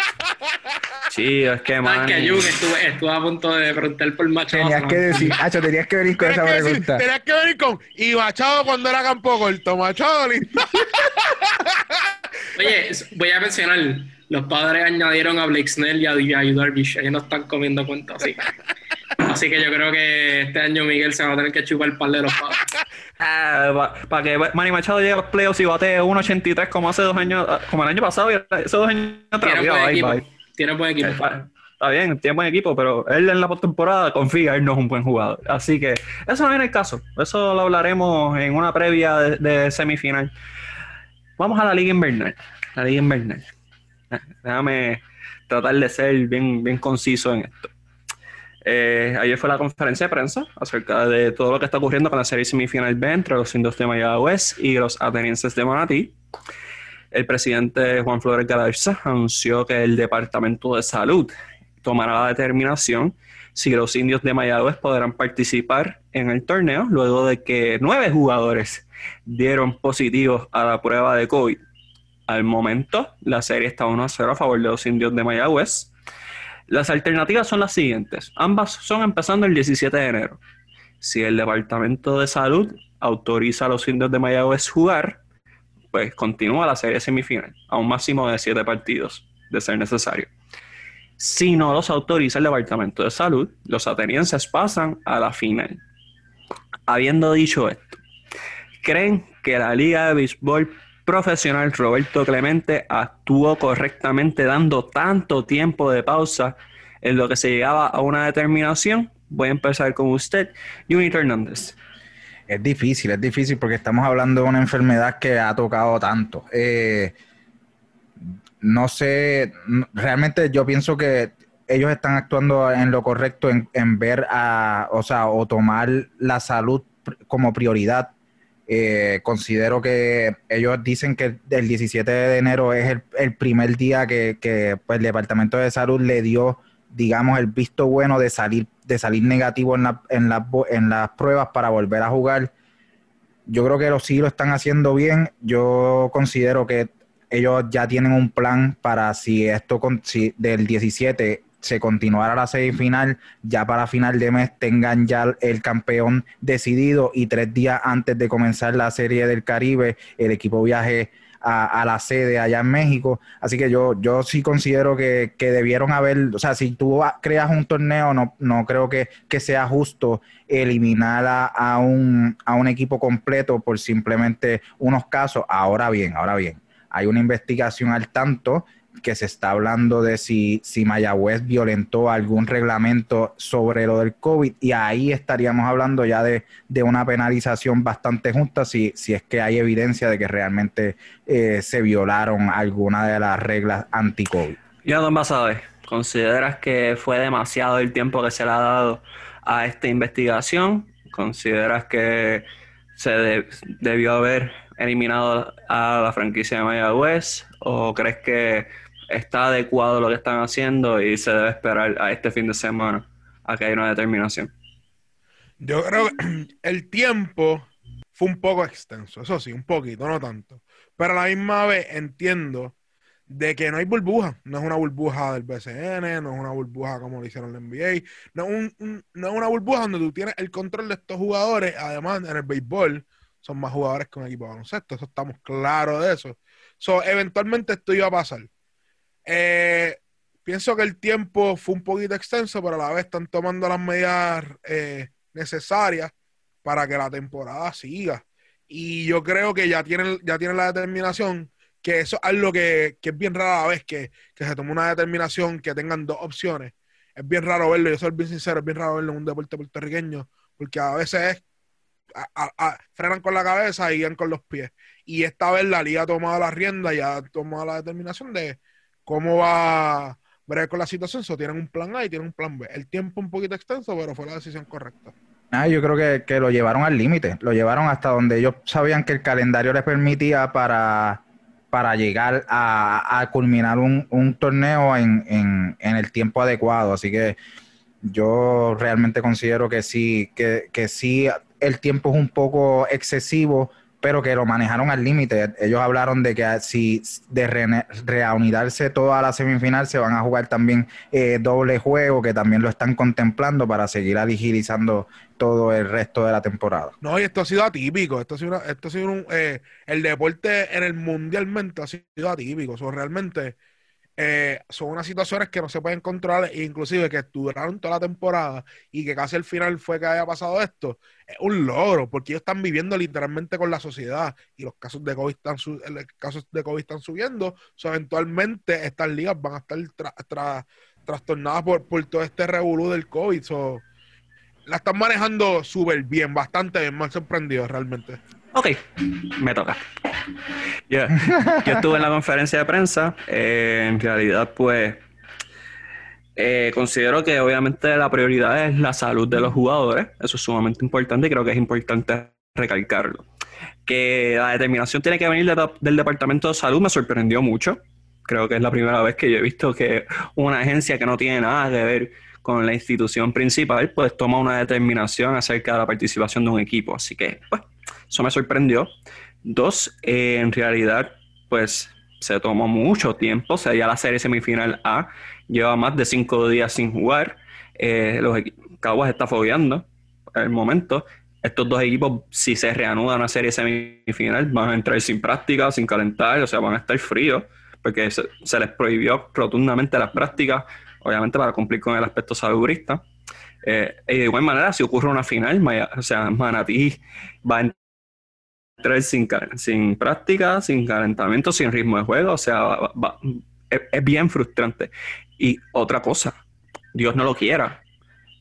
Speaker 1: Sí, es que man.
Speaker 4: que Jun estuve, estuve a punto de preguntar por Machado.
Speaker 2: Tenías
Speaker 4: ¿no?
Speaker 2: que decir, Hacho, tenías que venir con
Speaker 3: Tenías
Speaker 2: esa
Speaker 3: que, decir-
Speaker 2: pregunta.
Speaker 3: tenías que venir con y Machado cuando era campo corto, Machado.
Speaker 4: Oye, voy a mencionar, los padres añadieron a Blake Snell y a DJ Darvish, ellos no están comiendo cuenta así. Así que yo creo que este año Miguel se va a tener que chupar el par de los padres.
Speaker 1: para que Manny Machado llegue a los playoffs y batee 1.83 como hace dos años, ah, como el año pasado y esos dos años atrás. Bye, bye.
Speaker 4: Tiene buen equipo.
Speaker 1: Está está bien, tiene buen equipo, pero él en la postemporada confía, él no es un buen jugador. Así que eso no viene el caso. Eso lo hablaremos en una previa de, semifinal. Vamos a la Liga Invernal. La Liga Invernal. Ah, Déjame tratar de ser bien, bien conciso en esto. Eh, ayer fue la conferencia de prensa acerca de todo lo que está ocurriendo con la serie semifinal B entre los indios de Mayagüez y los atenienses de Manatí. El presidente Juan Flores Galarza anunció que el Departamento de Salud tomará la determinación si los indios de Mayagüez podrán participar en el torneo luego de que nueve jugadores dieron positivos a la prueba de COVID. Al momento, la serie está 1 a 0 a favor de los indios de Mayagüez. Las alternativas son las siguientes. Ambas son empezando el 17 de enero. Si el Departamento de Salud autoriza a los indios de Mayagüez jugar, pues continúa la serie semifinal a un máximo de siete partidos, de ser necesario. Si no los autoriza el Departamento de Salud, los atenienses pasan a la final. Habiendo dicho esto, ¿creen que la Liga de Béisbol Profesional Roberto Clemente actuó correctamente dando tanto tiempo de pausa en lo que se llegaba a una determinación? Voy a empezar con usted, Junito Hernández.
Speaker 2: Es difícil, es difícil porque estamos hablando de una enfermedad que ha tocado tanto. Eh, no sé, realmente yo pienso que ellos están actuando en lo correcto en, ver a, o sea, o tomar la salud como prioridad. Eh, considero que ellos dicen que el 17 de enero es el, primer día que, pues, el Departamento de Salud le dio, digamos, el visto bueno de salir, de salir negativo en, la, en, en las pruebas para volver a jugar. Yo creo que los sí lo están haciendo bien. Yo considero que ellos ya tienen un plan para si esto si del 17 se continuara la semifinal, ya para final de mes tengan ya el campeón decidido y tres días antes de comenzar la serie del Caribe, el equipo viaje a, la sede allá en México. Así que yo, yo sí considero que, debieron haber, o sea, si tú creas un torneo, no, no creo que, sea justo eliminar a, a, un, a un equipo completo por simplemente unos casos. Ahora bien, ahora bien hay una investigación al tanto que se está hablando de si, si Mayagüez violentó algún reglamento sobre lo del COVID y ahí estaríamos hablando ya de, una penalización bastante justa si, si es que hay evidencia de que realmente eh, se violaron alguna de las reglas anti-COVID.
Speaker 1: Ya, don Basabe, ¿consideras que fue demasiado el tiempo que se le ha dado a esta investigación? ¿Consideras que se debió haber eliminado a la franquicia de Mayagüez o crees que está adecuado lo que están haciendo y se debe esperar a este fin de semana a que haya una determinación?
Speaker 3: Yo creo que el tiempo fue un poco extenso, eso sí, un poquito, no tanto. Pero a la misma vez entiendo de que no hay burbuja, no es una burbuja del BCN, no es una burbuja como lo hicieron en la NBA, no es, no es una burbuja donde tú tienes el control de estos jugadores, además en el béisbol, son más jugadores que un equipo de baloncesto, eso estamos claros de eso. So, eventualmente esto iba a pasar. Eh, pienso que el tiempo fue un poquito extenso, pero a la vez están tomando las medidas eh, necesarias para que la temporada siga. Y yo creo que ya tienen, ya tienen la determinación, que eso es algo que, que es bien raro a la vez, que, que se tome una determinación que tengan dos opciones. Es bien raro verlo, yo soy bien sincero, es bien raro verlo en un deporte puertorriqueño, porque a veces es frenan con la cabeza y guían con los pies. Y esta vez la liga ha tomado la rienda y ha tomado la determinación de cómo va a ver con la situación. So, tienen un plan A y tienen un plan B. El tiempo un poquito extenso, pero fue la decisión correcta.
Speaker 2: Ah, yo creo que, lo llevaron al límite, lo llevaron hasta donde ellos sabían que el calendario les permitía para, para llegar a, culminar un, torneo en, en, en, el tiempo adecuado. Así que yo realmente considero que sí, que, que sí el tiempo es un poco excesivo, pero que lo manejaron al límite. Ellos hablaron de que si de reunidarse toda la semifinal se van a jugar también eh, doble juego, que también lo están contemplando para seguir agilizando todo el resto de la temporada.
Speaker 3: No, y esto ha sido atípico. Esto ha sido, esto ha sido un, eh, el deporte en el mundialmente ha sido atípico. O realmente eh, son unas situaciones que no se pueden controlar, e inclusive que duraron toda la temporada y que casi al final fue que haya pasado esto, es un logro, porque ellos están viviendo literalmente con la sociedad y los casos de COVID están, casos de COVID están subiendo, eventualmente estas ligas van a estar trastornadas por, por todo este revolú del COVID. la están manejando súper bien, bastante bien, me han sorprendido realmente.
Speaker 1: Ok, me toca. Yo, estuve en la conferencia de prensa. Eh, en realidad, pues, Eh, considero que obviamente la prioridad es la salud de los jugadores, eso es sumamente importante y creo que es importante recalcarlo. Que la determinación tiene que venir del Departamento de Salud me sorprendió mucho. Creo que es la primera vez que yo he visto que una agencia que no tiene nada que ver con la institución principal, pues toma una determinación acerca de la participación de un equipo. Así que, pues, eso me sorprendió. Dos, en realidad, pues se tomó mucho tiempo. O sea, ya la serie semifinal A lleva más de cinco días sin jugar. Eh, los Caguas está fogueando el momento. Estos dos equipos, si se reanuda una serie semifinal, van a entrar sin práctica, sin calentar, o sea, van a estar fríos, porque se, les prohibió rotundamente las prácticas, obviamente para cumplir con el aspecto salubrista. Eh, y de igual manera, si ocurre una final, o sea, Manatí va a sin, sin práctica, sin calentamiento, sin ritmo de juego, o sea, es, bien frustrante. Y otra cosa, Dios no lo quiera,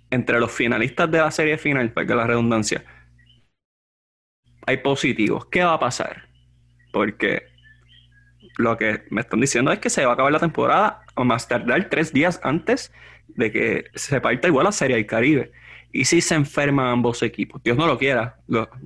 Speaker 1: entre los finalistas de la serie final, para que la redundancia, hay positivos. ¿Qué va a pasar? Porque lo que me están diciendo es que se va a acabar la temporada o más tardar tres días antes de que se parta igual la Serie del Caribe. Y si se enferman ambos equipos, Dios no lo quiera,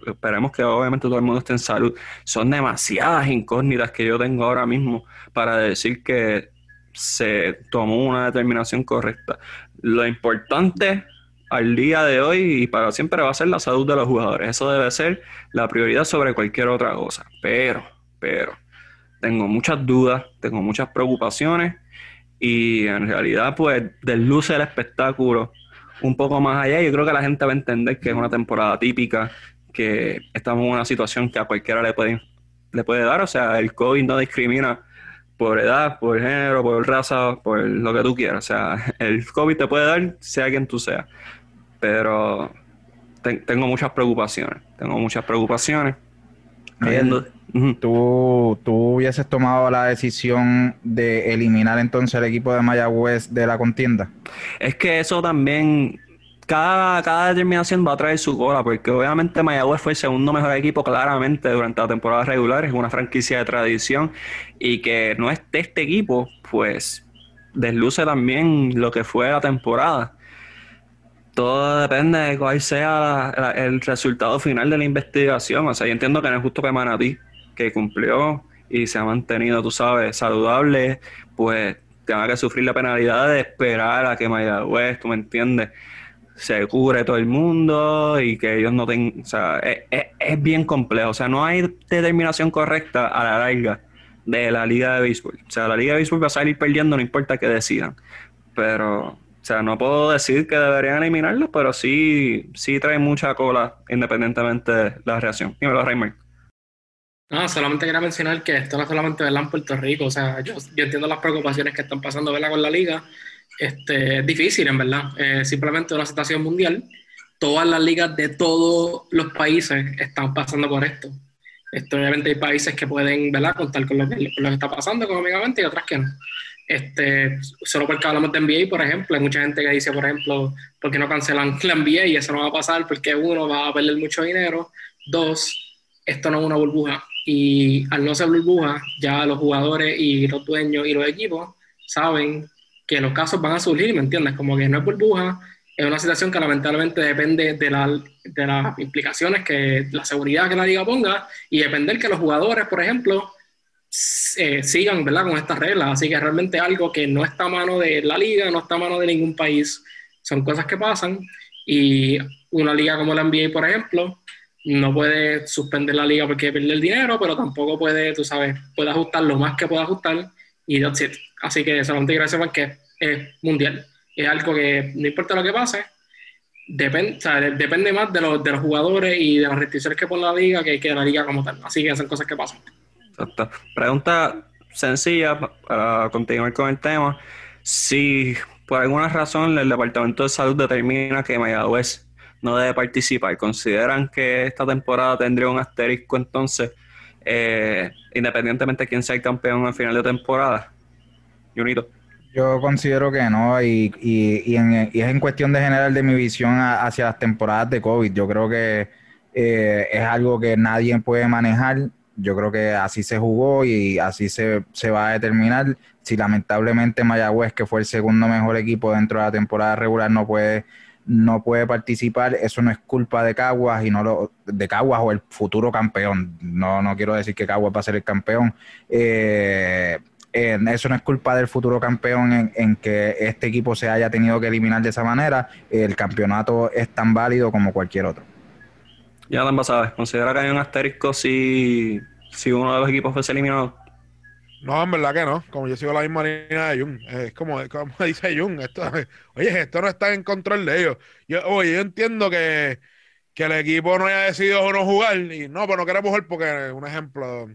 Speaker 1: esperemos que obviamente todo el mundo esté en salud. Son demasiadas incógnitas que yo tengo ahora mismo para decir que se tomó una determinación correcta. Lo importante al día de hoy y para siempre va a ser la salud de los jugadores. Eso debe ser la prioridad sobre cualquier otra cosa. Pero, pero, tengo muchas dudas, tengo muchas preocupaciones y en realidad pues desluce el espectáculo un poco más allá. Yo creo que la gente va a entender que es una temporada típica, que estamos en una situación que a cualquiera le puede, le puede dar. O sea, el COVID no discrimina por edad, por género, por raza, por lo que tú quieras. O sea, el COVID te puede dar sea quien tú seas. Pero tengo muchas preocupaciones. Tengo muchas preocupaciones.
Speaker 2: ¿Tú, ¿Tú hubieses tomado la decisión de eliminar entonces el equipo de Mayagüez de la contienda?
Speaker 1: Es que eso también cada, cada determinación va a traer su cola, porque obviamente Mayagüez fue el segundo mejor equipo claramente durante la temporada regular, es una franquicia de tradición y que no esté este equipo, pues desluce también lo que fue la temporada. Todo depende de cuál sea el resultado final de la investigación. O sea, yo entiendo que no es justo que Manatí, que cumplió y se ha mantenido, tú sabes, saludable, pues tenga que sufrir la penalidad de esperar a que Mayagüez, tú me entiendes, se cubre todo el mundo y que ellos no tengan, o sea, es, bien complejo, o sea, no hay determinación correcta a la larga de la liga de béisbol. O sea, la liga de béisbol va a salir perdiendo, no importa que decidan. Pero, sea, no puedo decir que deberían eliminarlo, pero sí, sí trae mucha cola independientemente de la reacción. Dímelo, Raymond.
Speaker 4: No, solamente quería mencionar que esto no es solamente ¿verdad? en Puerto Rico, o sea, yo, entiendo las preocupaciones que están pasando ¿verdad? con la liga, este, es difícil, en verdad. Eh, simplemente una situación mundial. Todas las ligas de todos los países están pasando por esto. esto obviamente hay países que pueden ¿verdad? contar con lo, que, lo que está pasando económicamente y otras que no. Este, solo porque hablamos de NBA, por ejemplo, hay mucha gente que dice, por ejemplo, ¿por qué no cancelan la NBA? Y eso no va a pasar porque uno va a perder mucho dinero, dos, esto no es una burbuja. Y al no ser burbuja, ya los jugadores y los dueños y los equipos saben que los casos van a surgir, ¿me entiendes? Como que no es burbuja, es una situación que lamentablemente depende de, de las implicaciones que la seguridad que la liga ponga y depender que los jugadores, por ejemplo, eh, sigan ¿verdad? con estas reglas. Así que realmente algo que no está a mano de la liga, no está a mano de ningún país. Son cosas que pasan y una liga como la NBA, por ejemplo, no puede suspender la liga porque pierde el dinero, pero tampoco puede, tú sabes, puede ajustar lo más que pueda ajustar y that's it. Así que solamente gracias porque es mundial. Es algo que no importa lo que pase, depende, depende más de los, de los jugadores y de las restricciones que pone la liga que, que la liga como tal. Así que son cosas que pasan.
Speaker 1: Exacto. Pregunta sencilla para continuar con el tema. Si por alguna razón el Departamento de Salud determina que Mayagüez no debe participar, ¿consideran que esta temporada tendría un asterisco entonces, eh, independientemente de quién sea el campeón al final de temporada? Junito.
Speaker 2: Yo considero que no, y, y, es en cuestión de general de mi visión hacia las temporadas de COVID. Yo creo que eh, es algo que nadie puede manejar yo creo que así se jugó y así se, se va a determinar. Si lamentablemente Mayagüez, que fue el segundo mejor equipo dentro de la temporada regular, no puede no puede participar, eso no es culpa de Caguas y no lo, de Caguas o el futuro campeón. No, no quiero decir que Caguas va a ser el campeón. Eh, eso no es culpa del futuro campeón en, que este equipo se haya tenido que eliminar de esa manera. El campeonato es tan válido como cualquier otro.
Speaker 1: Ya, sabes, ¿considera que hay un asterisco si, si uno de los equipos fuese eliminado?
Speaker 3: No, en verdad que no. Como yo sigo la misma línea de Jung. Es como, como dice Jung. Esto, oye, esto no está en control de ellos. Yo, oye, yo entiendo que, que el equipo no haya decidido no jugar. Y no, pero no queremos jugar porque, un ejemplo,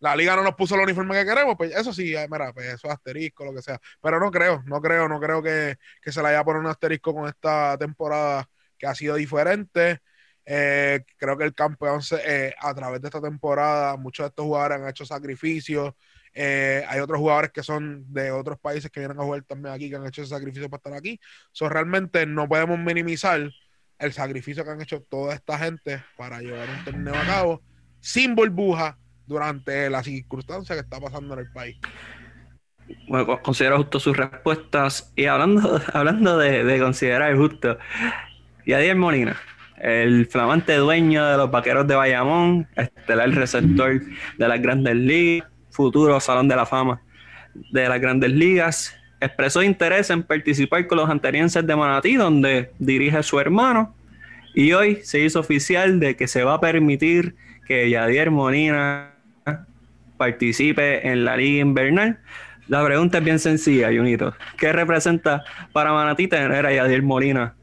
Speaker 3: la liga no nos puso el uniforme que queremos. Pues eso sí, mira, pues eso es asterisco, lo que sea. Pero no creo, no creo, no creo que, que se le haya poner un asterisco con esta temporada que ha sido diferente. Eh, creo que el campeón, eh, a través de esta temporada, muchos de estos jugadores han hecho sacrificios. Eh, hay otros jugadores que son de otros países que vienen a jugar también aquí, que han hecho ese sacrificio para estar aquí. So, realmente no podemos minimizar el sacrificio que han hecho toda esta gente para llevar un torneo a cabo sin burbuja durante la circunstancia que está pasando en el país.
Speaker 1: Bueno, considero justo sus respuestas. Y hablando, hablando de, de considerar justo, Yadier Molina, el flamante dueño de los vaqueros de Bayamón, estelar receptor de las grandes ligas, futuro Salón de la Fama de las Grandes Ligas. Expresó interés en participar con los anterienses de Manatí, donde dirige su hermano. Y hoy se hizo oficial de que se va a permitir que Yadier Molina participe en la Liga Invernal. La pregunta es bien sencilla, Junito. ¿Qué representa para Manatí tener a Yadier Molina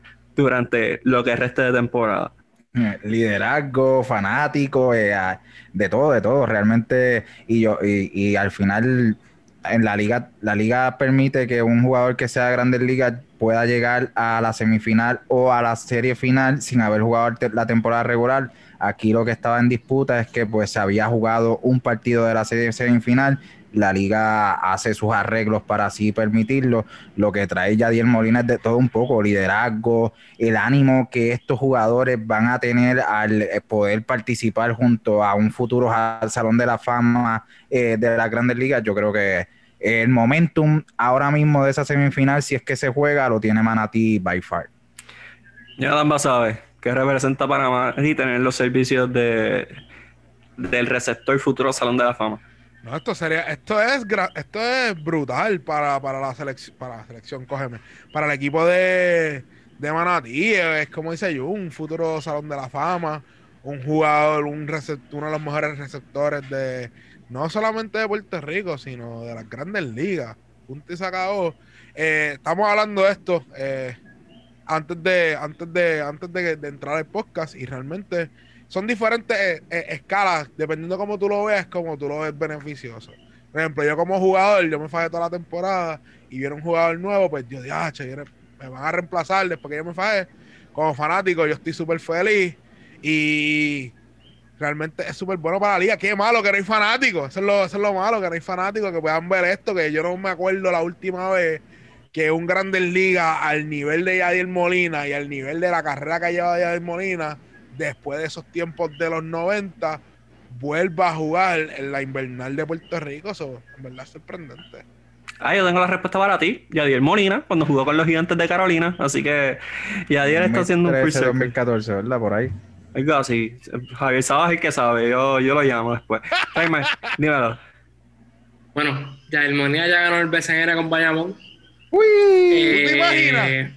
Speaker 1: durante lo que resta de temporada?
Speaker 2: liderazgo, fanático, eh, de todo, de todo, realmente. Y yo, y, al final, en la liga, la liga permite que un jugador que sea de grandes ligas pueda llegar a la semifinal o a la serie final sin haber jugado la temporada regular. Aquí lo que estaba en disputa es que pues se había jugado un partido de la serie semifinal la liga hace sus arreglos para así permitirlo. Lo que trae Yadier Molina es de todo un poco, liderazgo, el ánimo que estos jugadores van a tener al eh, poder participar junto a un futuro Salón de la Fama eh, de las grandes ligas. Yo creo que el momentum ahora mismo de esa semifinal, si es que se juega, lo tiene Manatí by far.
Speaker 1: Ya Dan sabe que representa Panamá y tener los servicios de, del receptor futuro Salón de la Fama.
Speaker 3: No, esto sería, esto es esto es brutal para, la selección, para selección, cógeme, para el equipo de, de Manatí, es como dice yo, un futuro salón de la fama, un jugador, un uno de los mejores receptores de no solamente de Puerto Rico, sino de las grandes ligas. Punto y se eh, estamos hablando de esto eh, antes de, antes de, antes de, de entrar al podcast, y realmente son diferentes eh, eh, escalas, dependiendo de cómo tú lo veas, como tú lo ves beneficioso. Por ejemplo, yo como jugador, yo me fajé toda la temporada y viene un jugador nuevo, pues dije, ah, me van a reemplazar después que yo me fajé. Como fanático, yo estoy súper feliz y realmente es súper bueno para la liga. Qué malo que no hay fanáticos. Eso es, lo, eso es lo malo, que no hay fanáticos que puedan ver esto, que yo no me acuerdo la última vez que un Grandes Liga al nivel de Yadier Molina y al nivel de la carrera que ha llevado Yadier Molina después de esos tiempos de los 90, vuelva a jugar en la invernal de Puerto Rico. Eso, en verdad, es sorprendente.
Speaker 1: Ah, yo tengo la respuesta para ti. Yadier Molina, cuando jugó con los gigantes de Carolina. Así que Yadier está haciendo un
Speaker 2: full 2014, ¿verdad? Por ahí.
Speaker 1: Algo así. Javier Sabas el que sabe. Yo, yo lo llamo después. Jaime, dímelo.
Speaker 4: Bueno, Yadier Molina ya ganó el BCN con Bayamón.
Speaker 3: ¡Uy! ¿Te imaginas?
Speaker 4: Eh,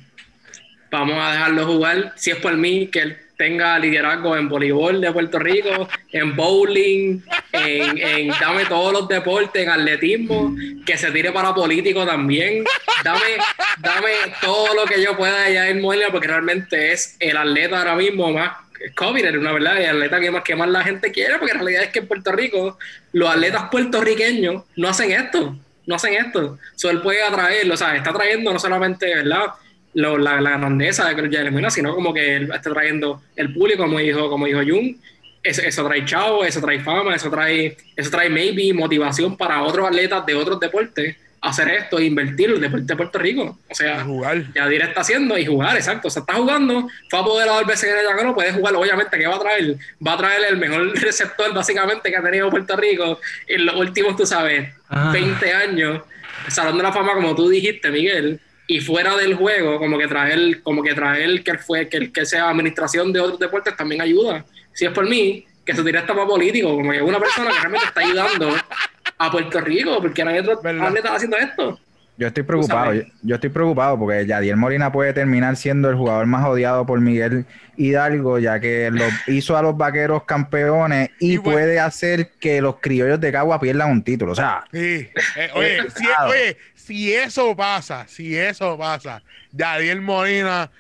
Speaker 4: vamos a dejarlo jugar. Si es por mí, que él tenga liderazgo en voleibol de Puerto Rico, en bowling, en, dame todos los deportes, en atletismo, que se tire para político también. Dame, dame todo lo que yo pueda allá en Molina, porque realmente es el atleta ahora mismo más COVID, una verdad, el atleta que más, que más la gente quiere, porque en realidad es que en Puerto Rico los atletas puertorriqueños no hacen esto, no hacen esto. Solo él puede atraerlo, o sea, está trayendo no solamente, ¿verdad? La, grandeza de Jeremy sino como que él está trayendo el público, como dijo, como dijo Jung. Eso, eso, trae chavo, eso trae fama, eso trae, eso trae maybe motivación para otros atletas de otros deportes hacer esto e invertir en el deporte de Puerto Rico. O sea,
Speaker 3: jugar.
Speaker 4: Yadir está haciendo y jugar, exacto. O sea, está jugando, fue apoderado del BCN de no puede jugar, obviamente, ¿qué va a traer? Va a traer el mejor receptor, básicamente, que ha tenido Puerto Rico en los últimos, tú sabes,
Speaker 1: Ah.
Speaker 4: 20 años. Salón de la fama, como tú dijiste, Miguel. Y fuera del juego, como que traer, como que traer que fue, que, que sea administración de otros deportes también ayuda. Si es por mí, que se tire hasta para político, como que una persona que realmente está ayudando a Puerto Rico, porque no hay otro
Speaker 3: ¿Verdad?
Speaker 4: atletas haciendo esto.
Speaker 2: Yo estoy preocupado, yo, estoy preocupado porque Yadiel Molina puede terminar siendo el jugador más odiado por Miguel Hidalgo, ya que lo hizo a los vaqueros campeones y
Speaker 3: Y bueno.
Speaker 2: puede hacer que los criollos de Cagua pierdan un título. O sea,
Speaker 3: Sí. Eh, oye, si, oye, si eso pasa, si eso pasa, Yadiel Molina,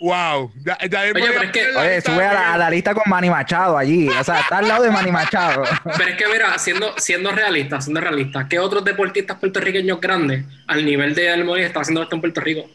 Speaker 3: wow.
Speaker 4: Oye,
Speaker 3: Molina
Speaker 4: pero es que-
Speaker 2: oye, sube a la, a la lista con Manny Machado allí. O sea, está al lado de Manny Machado.
Speaker 4: Pero es que, mira, siendo, siendo realista, siendo realista, ¿qué otros deportistas puertorriqueños grandes al nivel de El Molina está haciendo esto en Puerto Rico?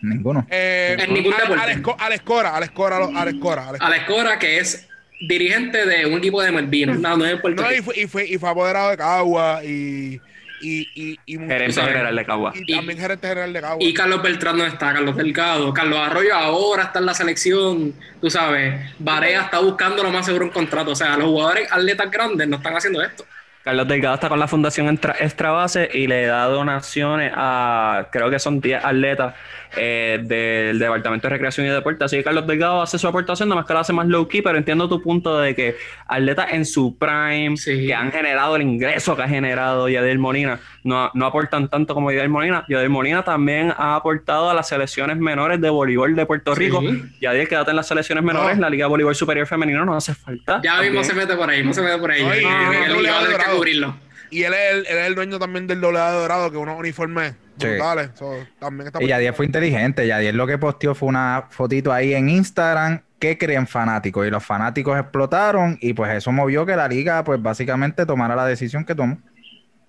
Speaker 2: Ninguno.
Speaker 3: Eh,
Speaker 4: En ningún deporte.
Speaker 3: Alex Co- Alex Cora, Alex Cora, Alex Cora, Alex
Speaker 4: Cora, que es dirigente de un equipo de Melvino, no, no es Puerto
Speaker 3: No, y
Speaker 4: Rico.
Speaker 3: fue, y fue, y fue apoderado de Cagua y, y, y, y,
Speaker 1: Gerente general de Cagua.
Speaker 3: y también gerente general de Cagua.
Speaker 4: Y Carlos Beltrán no está, Carlos Delgado. Carlos Arroyo ahora está en la selección, tú sabes. Barea está buscando lo más seguro un contrato. O sea, los jugadores atletas grandes no están haciendo esto.
Speaker 1: Carlos Delgado está con la Fundación Extra, Extra Base y le da donaciones a, creo que son 10 atletas eh, del Departamento de Recreación y Deporte. Así que Carlos Delgado hace su aportación, nada más que lo hace más low key, pero entiendo tu punto de que atletas en su prime,
Speaker 4: Sí.
Speaker 1: que han generado el ingreso que ha generado Yadiel Molina, no, no aportan tanto como Yadiel Molina. Yadiel Molina también ha aportado a las selecciones menores de voleibol de Puerto
Speaker 4: Sí.
Speaker 1: Rico. Yadiel, quédate en las selecciones menores,
Speaker 3: No.
Speaker 1: la Liga de Voleibol Superior Femenino no hace falta.
Speaker 4: Ya mismo se mete por ahí, no se mete por ahí.
Speaker 3: No, y-
Speaker 4: que cubrirlo.
Speaker 3: Él es, el, él es el dueño también del doble dorado, que unos uniformes
Speaker 2: Sí.
Speaker 3: brutales. So, también está
Speaker 2: Y Yadiel fue inteligente. Yadiel lo que posteó fue una fotito ahí en Instagram. ¿Qué creen fanáticos? Y los fanáticos explotaron y pues eso movió que la liga pues básicamente tomara la decisión que tomó.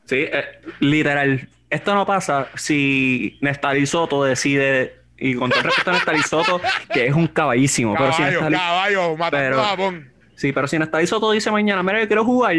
Speaker 1: Sí, eh, literal. Esto no pasa si Nestalí Soto decide, y con todo el respeto a Nestalí Soto, que es un caballísimo, pero si
Speaker 3: Caballo,
Speaker 1: Nestalí,
Speaker 3: caballo, matando
Speaker 1: pero- sí, pero si Nestalí Soto dice mañana, mira, yo quiero jugar,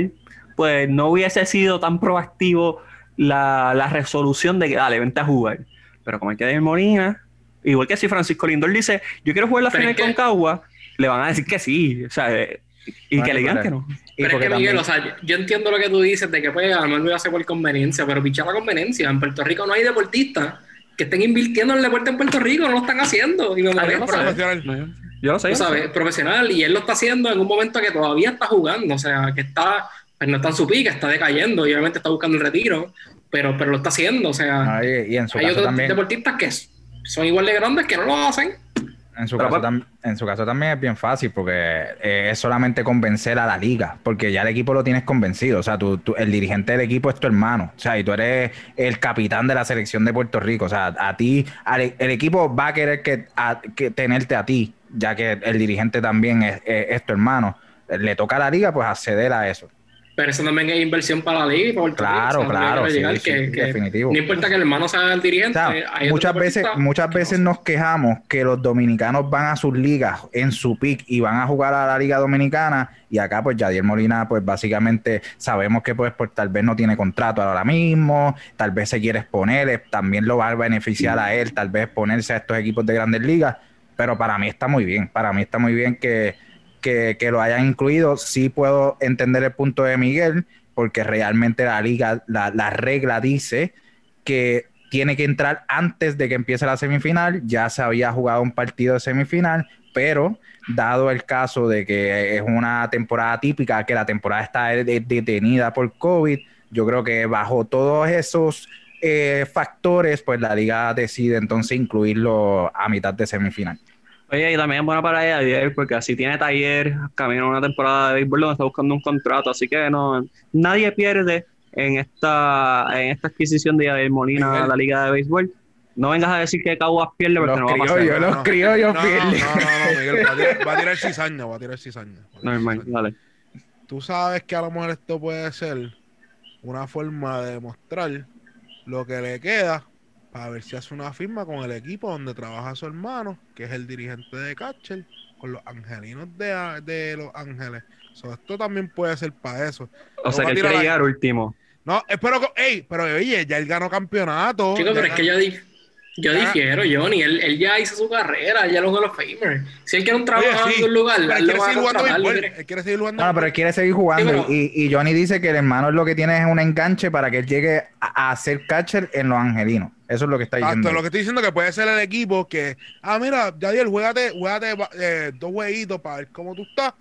Speaker 1: pues no hubiese sido tan proactivo la, la resolución de que, dale, vente a jugar. Pero como hay que ir Molina, igual que si Francisco Lindor dice, yo quiero jugar la
Speaker 4: Pero
Speaker 1: final
Speaker 4: es que-
Speaker 1: con Cagua, le van a decir que sí, o sea, eh, y
Speaker 2: Bueno,
Speaker 1: que le digan
Speaker 2: pero-
Speaker 1: que no.
Speaker 2: Y
Speaker 4: Pero es que, Miguel, o sea, yo entiendo lo que tú dices de que pues a lo mejor lo hace por conveniencia, pero pichar la conveniencia. En Puerto Rico no hay deportistas que estén invirtiendo en el deporte en Puerto Rico, no lo están haciendo. Y me
Speaker 1: Ah, yo sé.
Speaker 3: profesional.
Speaker 1: No, yo- lo sé. yo lo sé.
Speaker 4: sabes, profesional, y él lo está haciendo en un momento que todavía está jugando, o sea, que está, pues no está en su pica, está decayendo, y obviamente está buscando el retiro, pero, pero lo está haciendo, o sea,
Speaker 2: Ay, y en su
Speaker 4: hay
Speaker 2: caso
Speaker 4: otros
Speaker 2: también.
Speaker 4: deportistas que son igual de grandes que no lo hacen.
Speaker 2: En su, caso
Speaker 1: pa-
Speaker 2: tam- en su caso también es bien fácil porque eh, es solamente convencer a la liga, porque ya el equipo lo tienes convencido. O sea, tú, tú- el dirigente del equipo es tu hermano. O sea, y tú eres el capitán de la selección de Puerto Rico. O sea, a ti, al- el equipo va a querer que, a- que tenerte a ti, ya que el dirigente también es, es- es tu hermano. Le toca a la liga, pues acceder a eso.
Speaker 4: Pero eso también es inversión para la liga Rico,
Speaker 2: Claro,
Speaker 4: o sea,
Speaker 2: claro, sí,
Speaker 4: llegar
Speaker 2: sí,
Speaker 4: que- que
Speaker 2: definitivo.
Speaker 4: No importa que el hermano sea el
Speaker 2: O
Speaker 4: dirigente,
Speaker 2: sea, muchas veces, muchas veces
Speaker 4: no.
Speaker 2: nos quejamos que los dominicanos van a sus ligas en su pick y van a jugar a la liga dominicana y acá pues Yadier Molina pues básicamente sabemos que pues, pues tal vez no tiene contrato ahora mismo, tal vez se quiere exponer, también lo va a beneficiar a él, tal vez exponerse a estos equipos de grandes ligas, pero para mí está muy bien, para mí está muy bien que, que, que lo hayan incluido, sí puedo entender el punto de Miguel, porque realmente la liga, la, la regla dice que tiene que entrar antes de que empiece la semifinal. Ya se había jugado un partido de semifinal, pero dado el caso de que es una temporada típica, que la temporada está de- de- detenida por COVID, yo creo que bajo todos esos eh, factores, pues la liga decide entonces incluirlo a mitad de semifinal.
Speaker 1: Oye, y también es buena para ella, Javier, porque así tiene taller, camina a una temporada de béisbol donde está buscando un contrato, así que no, nadie pierde en esta, en esta adquisición de Javier Molina a la liga de béisbol. No vengas a decir que Caguas pierde porque
Speaker 2: Los
Speaker 1: no va a pasar.
Speaker 2: criollos, los criollos
Speaker 3: no,
Speaker 2: pierden.
Speaker 3: No, no, no, Miguel, va a tirar, va a tirar cizaña, va a tirar cizaña. va a tirar
Speaker 1: Normal,
Speaker 3: cizaña.
Speaker 1: dale.
Speaker 3: Tú sabes que a lo mejor esto puede ser una forma de demostrar lo que le queda para ver si hace una firma con el equipo donde trabaja su hermano, que es el dirigente de Catcher, con los angelinos de, de Los Ángeles. So, esto también puede ser para eso.
Speaker 1: O sea que él quiere llegar último.
Speaker 3: No, espero que. Ey, pero oye, ya él ganó campeonato.
Speaker 4: Chicos, pero es que yo, di- yo
Speaker 3: Ya.
Speaker 4: difiero, Johnny. Él, él ya hizo su carrera, ya lo Hall of Famer. Si él quiere un trabajo
Speaker 3: Oye,
Speaker 4: en algún lugar,
Speaker 3: pero él
Speaker 4: él
Speaker 3: quiere
Speaker 4: va a
Speaker 3: seguir jugando
Speaker 4: contratar
Speaker 3: béisbol.
Speaker 4: libre.
Speaker 3: Él quiere seguir jugando.
Speaker 2: No, pero él quiere seguir jugando.
Speaker 4: Sí, pero-
Speaker 2: y, y Johnny dice que el hermano lo que tiene es un enganche para que él llegue a, a ser catcher en los angelinos. Eso es lo que está diciendo.
Speaker 3: Exacto, lo que estoy diciendo es que puede ser el equipo que, ah, mira, Yadiel, juégate, juégate eh, dos jueguitos para ver cómo tú estás,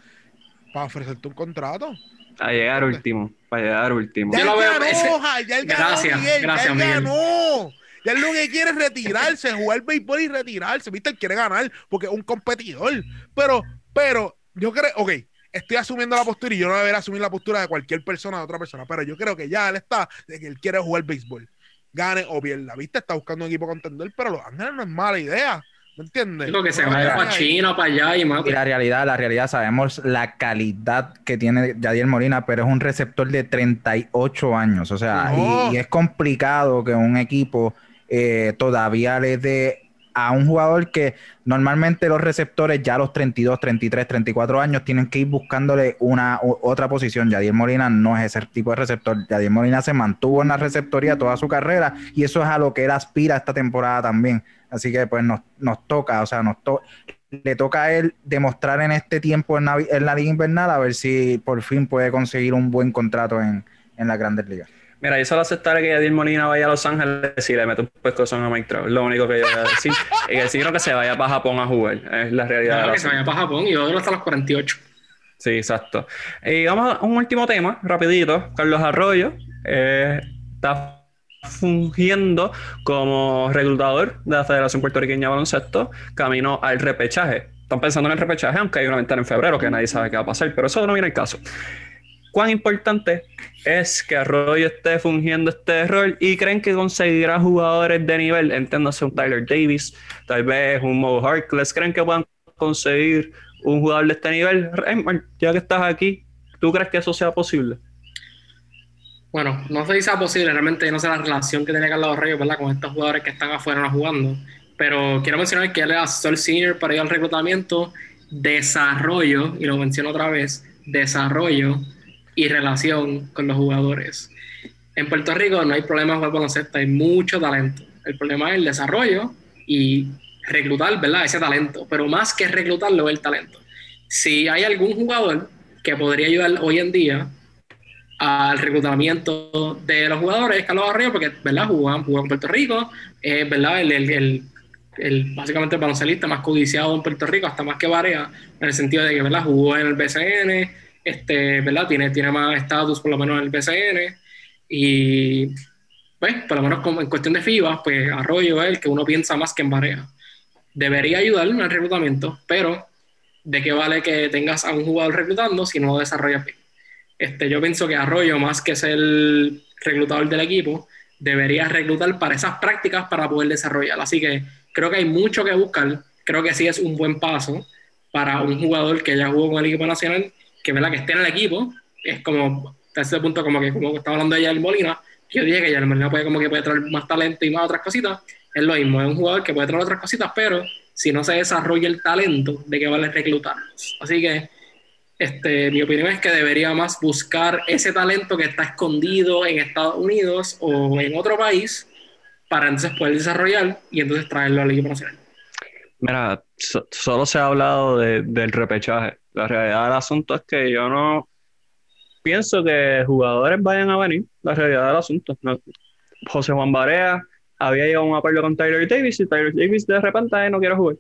Speaker 3: para ofrecerte un contrato.
Speaker 1: A llegar último. Para llegar último.
Speaker 4: Yo
Speaker 3: Ya
Speaker 4: lo veo,
Speaker 3: ganó,
Speaker 4: ese-
Speaker 3: ya él ganó,
Speaker 4: Gracias,
Speaker 3: Miguel,
Speaker 4: gracias,
Speaker 3: ya él
Speaker 4: Miguel.
Speaker 3: ganó. Ya él lo que quiere es retirarse, jugar béisbol y retirarse. ¿Viste? Él quiere ganar porque es un competidor. Pero, pero, yo creo, ok, estoy asumiendo la postura y yo no debería asumir la postura de cualquier persona, de otra persona, pero yo creo que ya él está de que él quiere jugar béisbol. Gane o pierda, ¿viste? Está buscando un equipo contender, pero Los Ángeles no es mala idea. ¿Me entiendes?
Speaker 4: Digo que se vaya para China, para allá y
Speaker 2: Y
Speaker 4: mate.
Speaker 2: la realidad, la realidad, sabemos la calidad que tiene Yadier Molina, pero es un receptor de 38 años. O sea,
Speaker 3: No.
Speaker 2: y, y es complicado que un equipo eh, todavía le dé a un jugador que normalmente los receptores ya a los 32, 33, 34 años tienen que ir buscándole una otra posición. Yadier Molina no es ese tipo de receptor. Yadier Molina se mantuvo en la receptoría toda su carrera y eso es a lo que él aspira esta temporada también. Así que pues nos, nos toca, o sea, nos to- le toca a él demostrar en este tiempo en, Navi- en la liga invernal a ver si por fin puede conseguir un buen contrato en, en las grandes ligas.
Speaker 1: Mira, yo solo aceptaré que Yadier Molina vaya a Los Ángeles y le mete un pescozón a Mike Trout. Lo único que yo voy a decir. y que que se vaya para Japón a jugar. Es la realidad.
Speaker 4: Claro, que se vaya para Japón y otro hasta los 48.
Speaker 1: Sí, exacto. Y vamos a un último tema, rapidito. Carlos Arroyo eh, está fungiendo como reclutador de la Federación Puertorriqueña de Baloncesto camino al repechaje. Están pensando en el repechaje, aunque hay una ventana en febrero que nadie sabe qué va a pasar, pero eso no viene el caso. ¿Cuán importante es que Arroyo esté fungiendo este rol y creen que conseguirá jugadores de nivel? Entiéndase un Tyler Davis, tal vez un Mo Harkless. ¿Creen que puedan conseguir un jugador de este nivel? Raymond, ya que estás aquí, ¿tú crees que eso sea posible?
Speaker 4: Bueno, no sé si sea posible, realmente yo no sé la relación que tiene Carlos Reyes, ¿verdad? Con estos jugadores que están afuera no jugando. Pero quiero mencionar que él es asesor senior para ir al reclutamiento, desarrollo, y lo menciono otra vez, desarrollo y relación con los jugadores. En Puerto Rico no hay problema de jugar baloncesto, hay mucho talento. El problema es el desarrollo y reclutar, ¿verdad? Ese talento. Pero más que reclutarlo, el talento. Si hay algún jugador que podría ayudar hoy en día al reclutamiento de los jugadores es Carlos Arroyo, porque ¿verdad? Jugó, en Puerto Rico, es ¿verdad? El, el, el, el- básicamente el baloncelista más codiciado en Puerto Rico, hasta más que Varea, en el sentido de que ¿verdad? jugó en el BCN, este, ¿verdad? Tiene, tiene más estatus por lo menos en el BCN, y pues, por lo menos como en cuestión de FIBA, pues Arroyo es el que uno piensa más que en Varea. Debería ayudar en el reclutamiento, pero ¿de qué vale que tengas a un jugador reclutando si no desarrollas bien? Este, yo pienso que Arroyo, más que ser el reclutador del equipo, debería reclutar para esas prácticas para poder desarrollar. Así que creo que hay mucho que buscar. Creo que sí es un buen paso para un jugador que ya jugó con el equipo nacional, que, ¿verdad? que esté en el equipo. Es como, ese punto, como que como estaba hablando de Yael Molina, que yo dije que Yael Molina puede, como que puede traer más talento y más otras cositas. Es lo mismo, es un jugador que puede traer otras cositas, pero si no se desarrolla el talento, ¿de qué vale reclutarlos? Así que este, mi opinión es que debería más buscar ese talento que está escondido en Estados Unidos o en otro país para entonces poder desarrollar y entonces traerlo al equipo nacional.
Speaker 1: Mira, so- solo se ha hablado de- del repechaje. La realidad del asunto es que yo no pienso que jugadores vayan a venir. La realidad del asunto. No- José Juan Barea había llegado a un acuerdo con Tyler Davis y Tyler Davis de repente "Ay, no quiere jugar.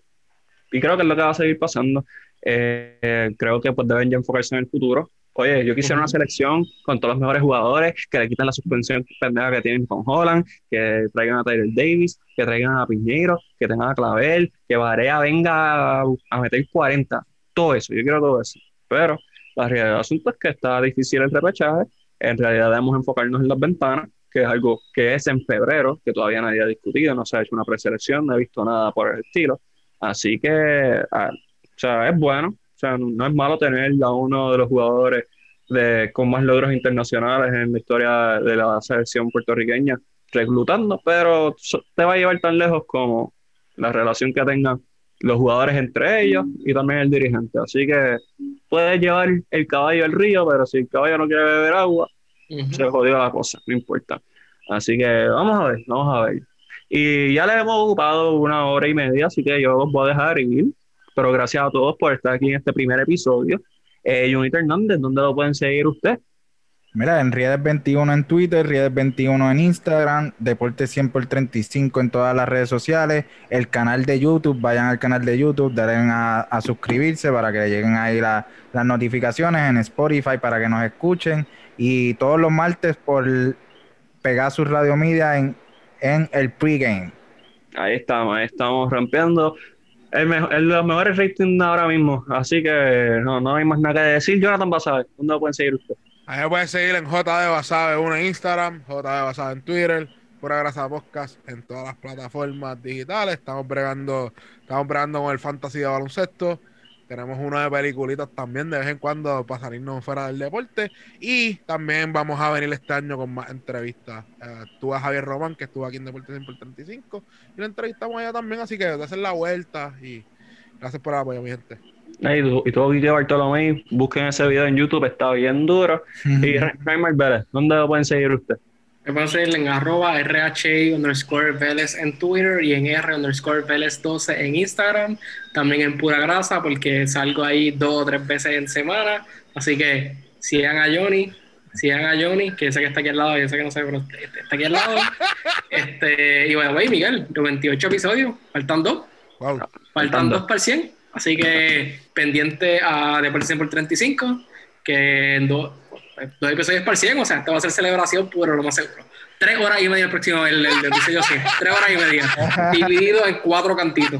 Speaker 1: Y creo que es lo que va a seguir pasando. Eh, eh, creo que pues deben ya enfocarse en el futuro. Oye, yo quisiera una selección con todos los mejores jugadores, que le quiten la suspensión pendeja que tienen con Holland, que traigan a Tyler Davis, que traigan a Piñeiro, que tengan a Clavel, que Barea venga a, a meter 40. Todo eso, yo quiero todo eso. Pero la realidad del asunto es que está difícil el repechaje. En realidad debemos enfocarnos en las ventanas, que es algo que es en febrero, que todavía nadie ha discutido, no se ha hecho una preselección, no he visto nada por el estilo. Así que, ah, o sea, es bueno. O sea, no, no es malo tener a uno de los jugadores de, con más logros internacionales en la historia de la selección puertorriqueña reclutando, pero te va a llevar tan lejos como la relación que tengan los jugadores entre ellos y también el dirigente. Así que puedes llevar el caballo al río, pero si el caballo no quiere beber agua. Se jodió la cosa, no importa. Así que vamos a ver, vamos a ver. Y ya le hemos ocupado una hora y media, así que yo los voy a dejar ir. Pero gracias a todos por estar aquí en este primer episodio. Eh, Junito Hernández, ¿dónde lo pueden seguir usted?
Speaker 2: Mira, en Riedes21 en Twitter, Riedes21 en Instagram, Deporte 100 por 35 en todas las redes sociales, el canal de YouTube, vayan al canal de YouTube, den a, a suscribirse para que lleguen ahí la- las notificaciones en Spotify para que nos escuchen y todos los martes por Pegasus Radio Media en, en el pregame.
Speaker 1: Ahí estamos, ahí estamos rampeando. El, mejor, el los mejores ratings ahora mismo. Así que no, no hay más nada que decir. Jonathan Basabe, ¿dónde lo pueden seguir usted?
Speaker 3: Ahí me pueden seguir en JD Basabe 1 en Instagram, JD Basabe en Twitter, Pura Grasa Podcast en todas las plataformas digitales. Estamos bregando, estamos bregando con el fantasy de baloncesto. Tenemos uno de peliculitas también de vez en cuando para salirnos fuera del deporte. Y también vamos a venir este año con más entrevistas. Eh, estuvo Javier Román, que estuvo aquí en Deporte 100 por 35. Y lo entrevistamos allá también, así que de hacer la vuelta. Y gracias por el apoyo, mi gente.
Speaker 1: Ahí, tú- y todo Guille Bartolomé, busquen ese video en YouTube, está bien duro. Y Ra- Raymar Vélez, ¿dónde lo pueden seguir usted?
Speaker 4: Me pueden seguir en arroba RH underscore Vélez en Twitter y en R underscore Vélez 12 en Instagram. También en Pura Grasa porque salgo ahí dos o tres veces en semana. Así que sigan a Johnny, sigan a Johnny, que sé que está aquí al lado, yo sé que no sé, pero está aquí al lado. este, y bueno, wey, Miguel, 98 episodios, faltan dos.
Speaker 3: Wow.
Speaker 4: Faltan dos para el 100. Así que pendiente a Deportes 100 por 35, que en dos, dos episodios el 100, o sea, esto va a ser celebración, pero lo más seguro. Tres horas y media el próximo, el, el episodio 100. Tres horas y media. Dividido en cuatro cantitos.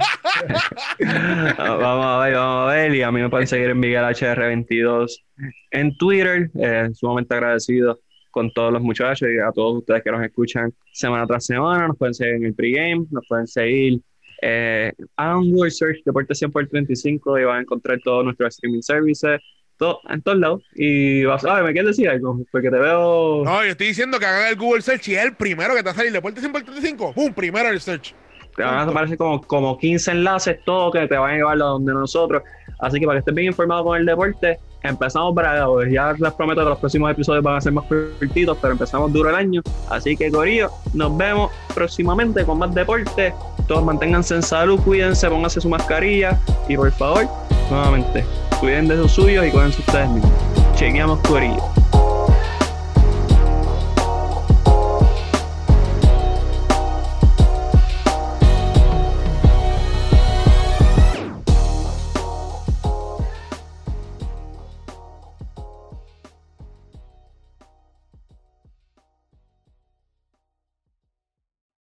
Speaker 1: Ah, vamos a ver, vamos a ver. Y a mí me pueden seguir en Miguel HR22 en Twitter. Eh, sumamente agradecido con todos los muchachos y a todos ustedes que nos escuchan semana tras semana. Nos pueden seguir en el pregame, nos pueden seguir. Eh, hagan un Google Search Deporte 100 por 35 y van a encontrar todos nuestros streaming services. Todo, en todos lados. Y vas a ver, ¿me quieres decir algo? Porque te veo.
Speaker 3: No, yo estoy diciendo que hagan el Google Search y es el primero que te va a salir. Deporte 100 por 35. ¡Pum! Primero el search.
Speaker 1: Te van a aparecer como, como 15 enlaces, todos que te van a llevar a donde nosotros. Así que para que estés bien informado con el deporte, empezamos bragados. Ya les prometo que los próximos episodios van a ser más cortitos, pero empezamos duro el año. Así que, Corillo, nos vemos próximamente con más deporte. Todos manténganse en salud, cuídense, pónganse su mascarilla y por favor, nuevamente, cuiden de sus suyos y cuídense ustedes mismos. Chequeamos, Corillo.